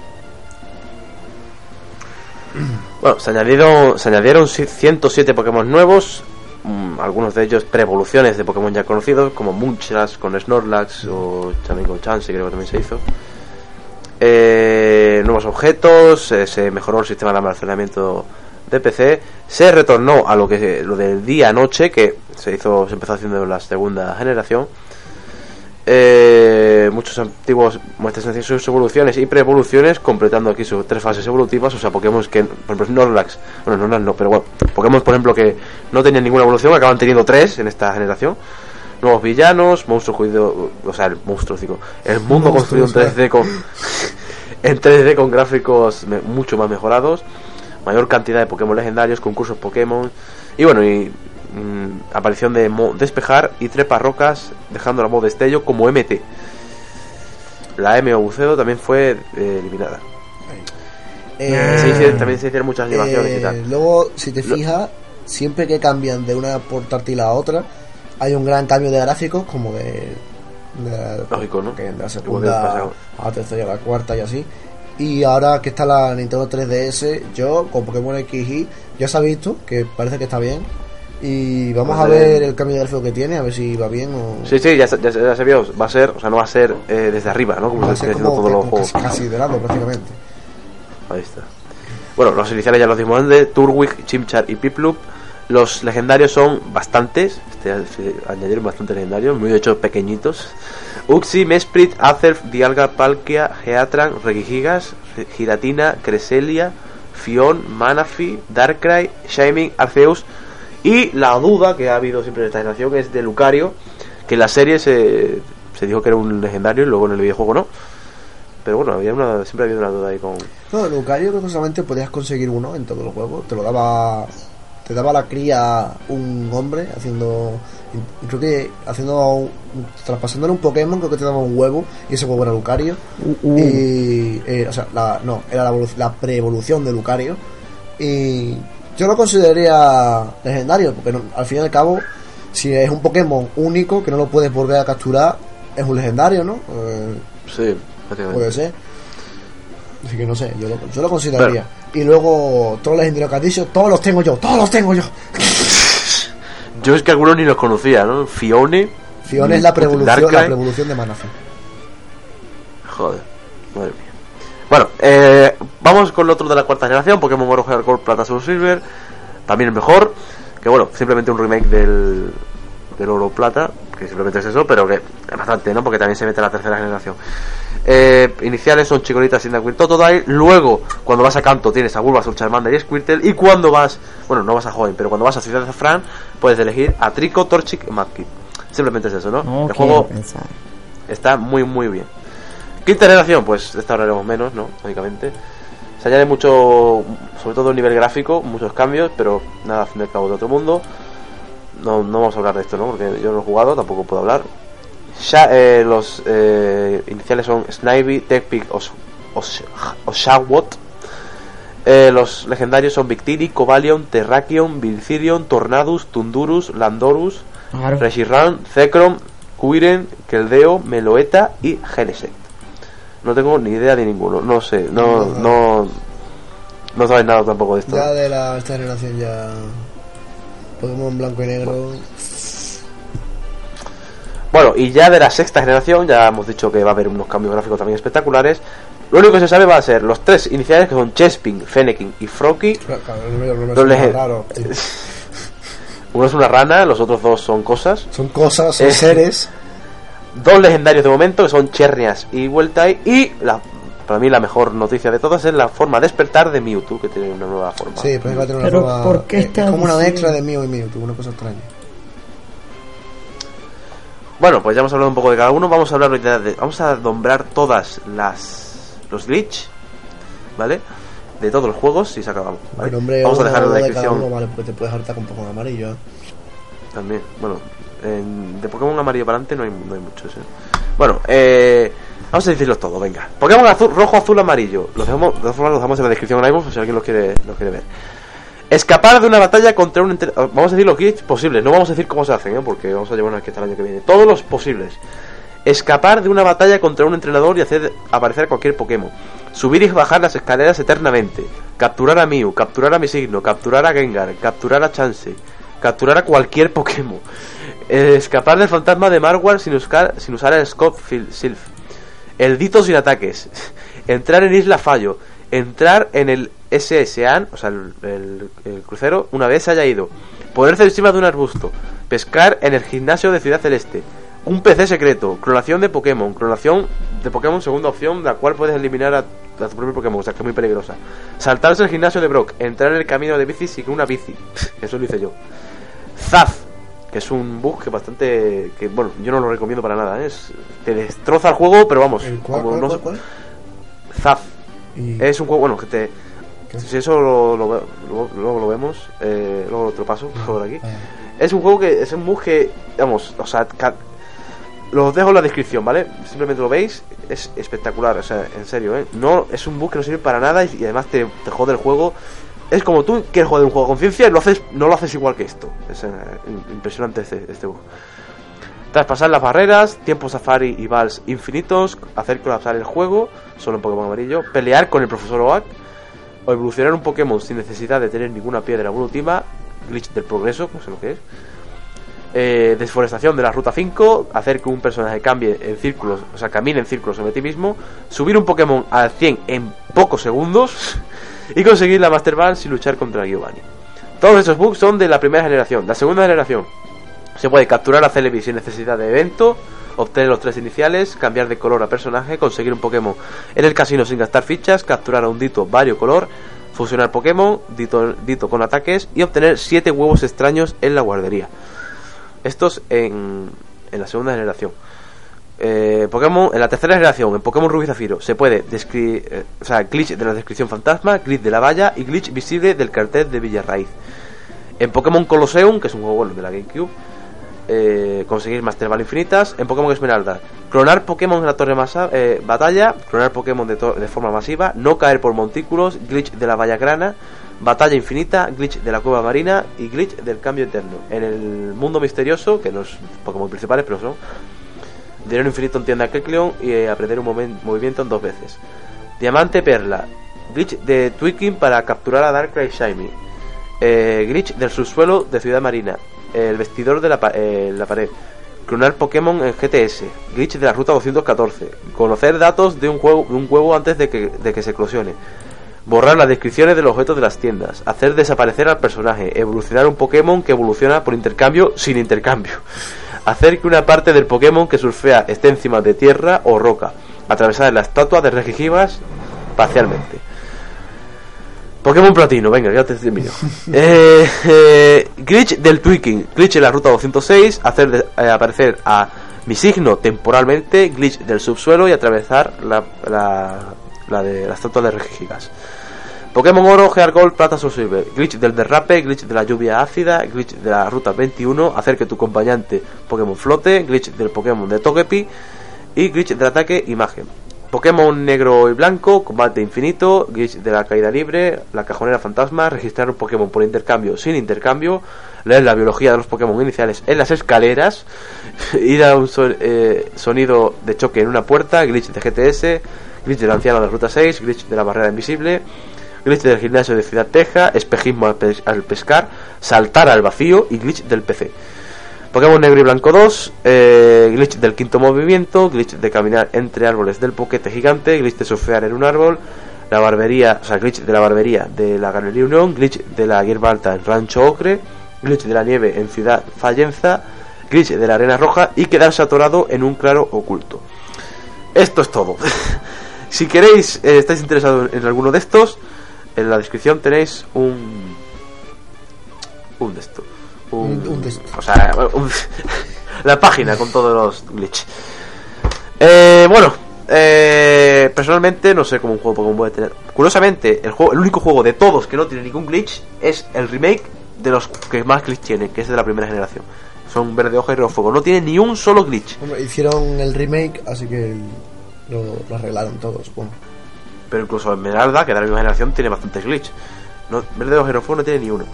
Bueno, se añadieron, se añadieron si- 107 Pokémon nuevos, mm, algunos de ellos pre-evoluciones de Pokémon ya conocidos, como Muchas con Snorlax o también con Chansey, creo que también se hizo. Eh, nuevos objetos, eh, se mejoró el sistema de almacenamiento de PC, se retornó a lo que lo del día-noche que se hizo, se empezó haciendo en la segunda generación. Eh, muchos antiguos muestran sus evoluciones y pre-evoluciones, completando aquí sus tres fases evolutivas. O sea, Pokémon que, por ejemplo, Snorlax, bueno, Snorlax no, pero bueno, Pokémon, por ejemplo, que no tenían ninguna evolución, acaban teniendo tres en esta generación. Nuevos villanos, monstruos cuido, o sea, el monstruo, digo, el mundo construido en 3D con, [laughs] en 3D con gráficos mucho más mejorados, mayor cantidad de Pokémon legendarios, concursos Pokémon, y bueno, y mm, aparición de Mo despejar y trepa rocas, dejando la modo destello como MT. La M o buceo también fue eh, eliminada. Eh, Se hice- también se hicieron muchas animaciones y eh, tal. Luego, si te fijas, siempre que cambian de una portátil a otra, hay un gran cambio de gráficos, como de, de Lógico, ¿no? que de la segunda a la tercera y a la cuarta y así. Y ahora que está la Nintendo 3DS, yo con Pokémon XY ya se ha visto que parece que está bien. Y vamos a ver el cambio de gráfico que tiene, a ver si va bien o. Sí, sí, ya, ya, ya se vio, va a ser, o sea, no va a ser eh, desde arriba, ¿no? Como va se haciendo todos los juegos. casi, casi de lado prácticamente. Ahí está. Bueno, los iniciales ya los dimos antes, Turtwig, Chimchar y Piplup. Los legendarios son bastantes, este, añadieron bastantes legendarios, muy de hecho pequeñitos. Uxie, Mesprit, Azelf, Dialga, Palkia, Geatran, Regigigas, Giratina, Cresselia, Fion, Manafi, Darkrai, Shining, Arceus. Y la duda que ha habido siempre en esta generación es de Lucario, que en la serie se, se dijo que era un legendario y luego en el videojuego no. Pero bueno, había una, siempre ha habido una duda ahí con, No, Lucario creo que solamente podías conseguir uno en todos los juegos. Te lo daba. Te daba la cría un hombre haciendo. Creo que haciendo. traspasándole un Pokémon, creo que te daba un huevo. Y ese huevo era Lucario. Uh, Y. eh, o sea, la, no, era la, la pre-evolución de Lucario. Y. Yo lo consideraría legendario, porque no- al fin y al cabo, si es un Pokémon único que no lo puedes volver a capturar, es un legendario, ¿no? Eh, Sí. Puede ser. Así que no sé, yo lo, yo lo consideraría. Y luego, todos los legendarios que has dicho, todos los tengo yo, todos los tengo yo. [laughs] Yo es que algunos ni los conocía, ¿no? Fione. Fiona es la preevolución, la Darkrai. preevolución de Manafi. Joder, madre mía. Bueno, eh, vamos con el otro de la cuarta generación, Pokémon Oro Hardcore Plata Soul Silver. También el mejor. Que bueno, simplemente un remake del, del Oro Plata, que simplemente es eso, pero que es bastante, ¿no? Porque también se mete la tercera generación. Eh, iniciales son Chikorita, Cyndaquil, Totodile. Luego, cuando vas a Canto, tienes a Bulbasaur, Charmander y Squirtle. Y cuando vas, bueno, no vas a Joven, pero cuando vas a Ciudad de Zafran, puedes elegir a Trico, Torchic y Mudkip. Simplemente es eso, ¿no? No el juego pensar. está muy muy bien. Quinta generación, pues de esta hablaremos menos, ¿no? Lógicamente. Se añade mucho, sobre todo a nivel gráfico, muchos cambios, pero nada, al fin y al cabo de otro mundo. No, no vamos a hablar de esto, ¿no? Porque yo no he jugado, tampoco puedo hablar. Ya, eh, los eh, iniciales son Snivy, Techpic o, o, o Shawot. Eh, los legendarios son Victini, Cobalion, Terrakion, Vilcirion, Tornadus, Tundurus, Landorus. Reshiram, Zekrom, Kuiren, Keldeo, Meloeta y Genesect. No tengo ni idea de ninguno, no sé, no, no, no sabes nada tampoco de esto. Ya de la, esta generación ya. Pokémon blanco y negro. Bueno, y ya de la sexta generación, ya hemos dicho que va a haber unos cambios gráficos también espectaculares. Lo único que se sabe va a ser los tres iniciales que son Chespin, Fennekin y Froakie. Claro. [laughs] Uno es una rana, los otros dos son cosas. Son cosas, son Eh. seres. [laughs] Dos legendarios de momento, que son Chernias y Vueltai. Y la, para mí la mejor noticia de todas es la forma despertar de Mewtwo, que tiene una nueva forma. Sí, pero va a tener una Pero, forma. ¿por qué es- como una extra de Mew y Mewtwo, una cosa extraña. Bueno, pues ya hemos hablado un poco de cada uno. Vamos a hablar de, vamos a nombrar todas las los glitch, ¿vale? De todos los juegos y se acabamos. ¿vale? El nombre vamos a dejar en la uno de cada descripción uno, vale, porque te puedes hartar con Pokémon amarillo. también. Bueno, en- de Pokémon amarillo para adelante no hay, no hay muchos. ¿eh? Bueno, eh, vamos a decirlos todos, venga. Pokémon azul, rojo, azul, amarillo. Los dejamos, los dejamos en la descripción mismo, por si alguien los quiere, los quiere ver. Escapar de una batalla contra un... entre- Vamos a decir los glitch posibles, no vamos a decir cómo se hacen, ¿eh? porque vamos a llevarnos aquí hasta el año que viene. Todos los posibles. Escapar de una batalla contra un entrenador y hacer aparecer a cualquier Pokémon. Subir y bajar las escaleras eternamente. Capturar a Mew, capturar a mi signo, capturar a Gengar, capturar a Chansey, capturar a cualquier Pokémon. Eh, escapar del fantasma de Marwar sin sin usar el Scope Sylph. El Dito sin ataques. [laughs] Entrar en Isla Fallo. Entrar en el SSAN, o sea, el, crucero, una vez haya ido. Ponerse encima de un arbusto. Pescar en el gimnasio de Ciudad Celeste. Un PC secreto. Clonación de Pokémon. Clonación de Pokémon, segunda opción, la cual puedes eliminar a, a tu propio Pokémon, o sea, que es muy peligrosa. Saltarse el gimnasio de Brock. Entrar en el camino de bici sin una bici. [laughs] Eso lo hice yo. Zaf, que es un bug que bastante. que bueno, yo no lo recomiendo para nada. ¿eh? Es, te destroza el juego, pero vamos. ¿El cuál, como cuál, no cuál. Y- Es un juego, bueno, que te. ¿Qué? Si eso lo, lo luego, lo vemos, eh, luego lo paso por aquí. Es un juego que es un bug que, vamos, o sea, los dejo en la descripción, ¿vale? Simplemente lo veis, es espectacular, o sea, en serio, ¿eh? No, es un bug que no sirve para nada y, y además te, te jode el juego. Es como tú quieres jugar un juego con ciencia y lo haces, no lo haces igual que esto. Es eh, im- impresionante este, este bug. Traspasar las barreras, tiempo safari y vals infinitos, hacer colapsar el juego, solo en Pokémon amarillo, pelear con el profesor Oak, o evolucionar un Pokémon sin necesidad de tener ninguna piedra evolutiva, glitch del progreso, no sé lo que es. Eh, desforestación de la ruta 5, hacer que un personaje cambie en círculos, o sea, camine en círculos sobre ti mismo, subir un Pokémon al 100 en pocos segundos y conseguir la Master Ball sin luchar contra Giovanni. Todos estos bugs son de la primera generación. La segunda generación se puede capturar a Celebi sin necesidad de evento, obtener los tres iniciales, cambiar de color a personaje, conseguir un Pokémon en el casino sin gastar fichas, capturar a un Dito variocolor, fusionar Pokémon, Dito, Dito con ataques y obtener 7 huevos extraños en la guardería. Estos en, en la segunda generación. Eh, Pokémon, en la tercera generación, en Pokémon Rubí Zafiro, se puede describir, o sea, glitch de la descripción fantasma, glitch de la valla y glitch visible del cartel de Villarraíz. En Pokémon Colosseum, que es un juego bueno de la GameCube, eh, conseguir Master Ball infinitas. En Pokémon Esmeralda, clonar Pokémon en la torre masa, eh, batalla, clonar Pokémon de, de forma masiva, no caer por montículos, glitch de la valla grana, batalla infinita, glitch de la cueva marina y glitch del cambio eterno. En el mundo misterioso, que no es Pokémon principales, pero son dinero infinito en tienda Kecleon y eh, aprender un movimiento en dos veces. Diamante Perla, glitch de Tweaking para capturar a Darkrai Shiny. Eh, glitch del subsuelo de Ciudad Marina. El vestidor de la, pa- eh, la pared. Clonar Pokémon en GTS. Glitch de la ruta 214. Conocer datos de un juego, un huevo antes de que, de que se eclosione. Borrar las descripciones de los objetos de las tiendas. Hacer desaparecer al personaje. Evolucionar un Pokémon que evoluciona por intercambio sin intercambio. Hacer que una parte del Pokémon que surfea esté encima de tierra o roca. Atravesar la estatua de Regigivas parcialmente. Pokémon Platino, venga, ya te termino. [laughs] eh, eh, glitch del tweaking, glitch en la ruta 206, hacer de- eh, aparecer a mi signo temporalmente, glitch del subsuelo y atravesar la, la, la de la estatua de Regigigas. Pokémon Oro, Gear Gold, Plata Soul Silver, glitch del derrape, glitch de la lluvia ácida, glitch de la ruta 21, hacer que tu acompañante Pokémon flote, glitch del Pokémon de Togepi y glitch del ataque imagen. Pokémon negro y blanco, combate infinito, glitch de la caída libre, la cajonera fantasma, registrar un Pokémon por intercambio sin intercambio, leer la biología de los Pokémon iniciales en las escaleras, [laughs] ir a un so- eh, sonido de choque en una puerta, glitch de GTS, glitch del anciano de Ruta 6, glitch de la barrera invisible, glitch del gimnasio de Ciudad Teja, espejismo al, pes- al pescar, saltar al vacío y glitch del PC. Pokémon Negro y Blanco 2, eh, glitch del quinto movimiento, glitch de caminar entre árboles del boquete gigante, glitch de surfear en un árbol, la barbería, o sea, glitch de la barbería de la Galería Unión, glitch de la hierba alta en Rancho Ocre, glitch de la nieve en Ciudad Fallenza, glitch de la arena roja y quedarse atorado en un claro oculto. Esto es todo. [laughs] si queréis, eh, estáis interesados en alguno de estos, en la descripción tenéis un un de esto. Un, Un- de esto. O sea, [laughs] un- la página con todos los glitch. Eh, bueno, eh, personalmente no sé cómo un juego Pokémon puede tener. Curiosamente, el juego, el único juego de todos que no tiene ningún glitch es el remake de los que más glitch tiene, que es de la primera generación. Son verde hoja y rojo fuego. No tiene ni un solo glitch. Hombre, hicieron el remake, así que lo, lo arreglaron todos, supongo. Pero incluso Esmeralda, que de la misma generación, tiene bastantes glitch. No, Verde y Rojo no tiene ni uno.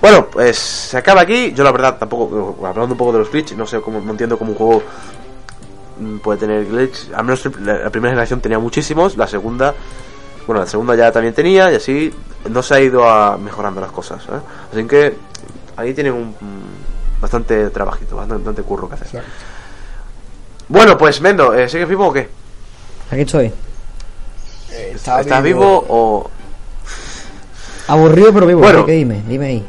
Bueno, pues se acaba aquí. Yo la verdad tampoco, hablando un poco de los glitch, no sé cómo, no entiendo cómo un juego mm, puede tener glitch. Al menos la, primera generación tenía muchísimos, la segunda, bueno, la segunda ya también tenía y así no se ha ido a mejorando las cosas. ¿eh? Así que ahí tienen un mm, bastante trabajito, bastante, bastante curro que hacer. Exacto. Bueno, pues Mendo, ¿eh, ¿sigues vivo o qué? Aquí estoy. Eh, está ¿Estás vivo o...? Aburrido pero vivo. Bueno. que dime, dime ahí.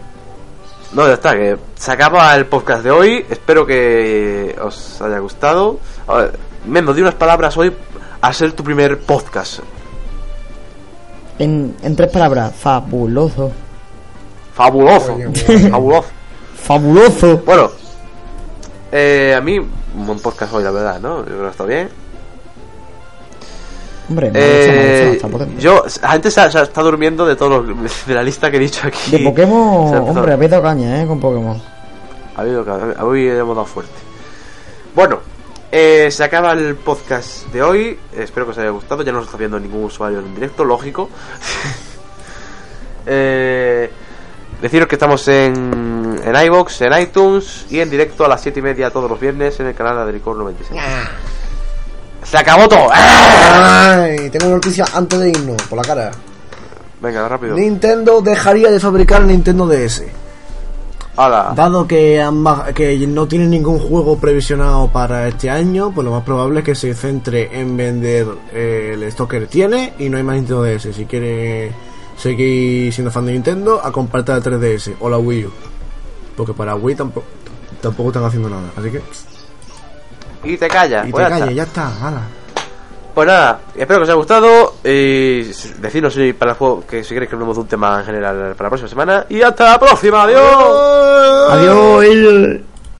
No, ya está, que se acaba el podcast de hoy. Espero que os haya gustado. Mendo, di unas palabras hoy a ser tu primer podcast. En, en tres palabras, fabuloso. Fabuloso. [laughs] Fabuloso. Fabuloso. Bueno, eh, a mí, un buen podcast hoy, la verdad, ¿no? Yo creo que está bien. Hombre, me ha gustado, me ha Eh, está potente. yo, gente se, se está durmiendo de todos los, de la lista que he dicho aquí. De Pokémon, ha hombre, habéis dado caña, eh, con Pokémon. Ha habido hoy hemos dado fuerte. Bueno, eh, se acaba el podcast de hoy. Espero que os haya gustado. Ya no os está viendo ningún usuario en directo, lógico. [laughs] eh, deciros que estamos en, en iBox, en iTunes y en directo a las 7 y media todos los viernes en el canal de Adricor 96. ¡Se acabó todo! Ay, tengo una noticia antes de irnos, por la cara. Venga, rápido. Nintendo dejaría de fabricar Nintendo DS. ¡Hala! Dado que, han baj- que no tiene ningún juego previsionado para este año, pues lo más probable es que se centre en vender eh, el stock que tiene y no hay más Nintendo DS. Si quiere seguir siendo fan de Nintendo, a comprarte la 3DS o la Wii U. Porque para Wii tampoco, tampoco están haciendo nada. Así que... Y te callas. Y te pues ya está. calles, ya está, hala. Pues nada, espero que os haya gustado y decidnos si para el juego que si queréis que hablemos de un tema en general para la próxima semana y hasta la próxima, adiós. Adiós.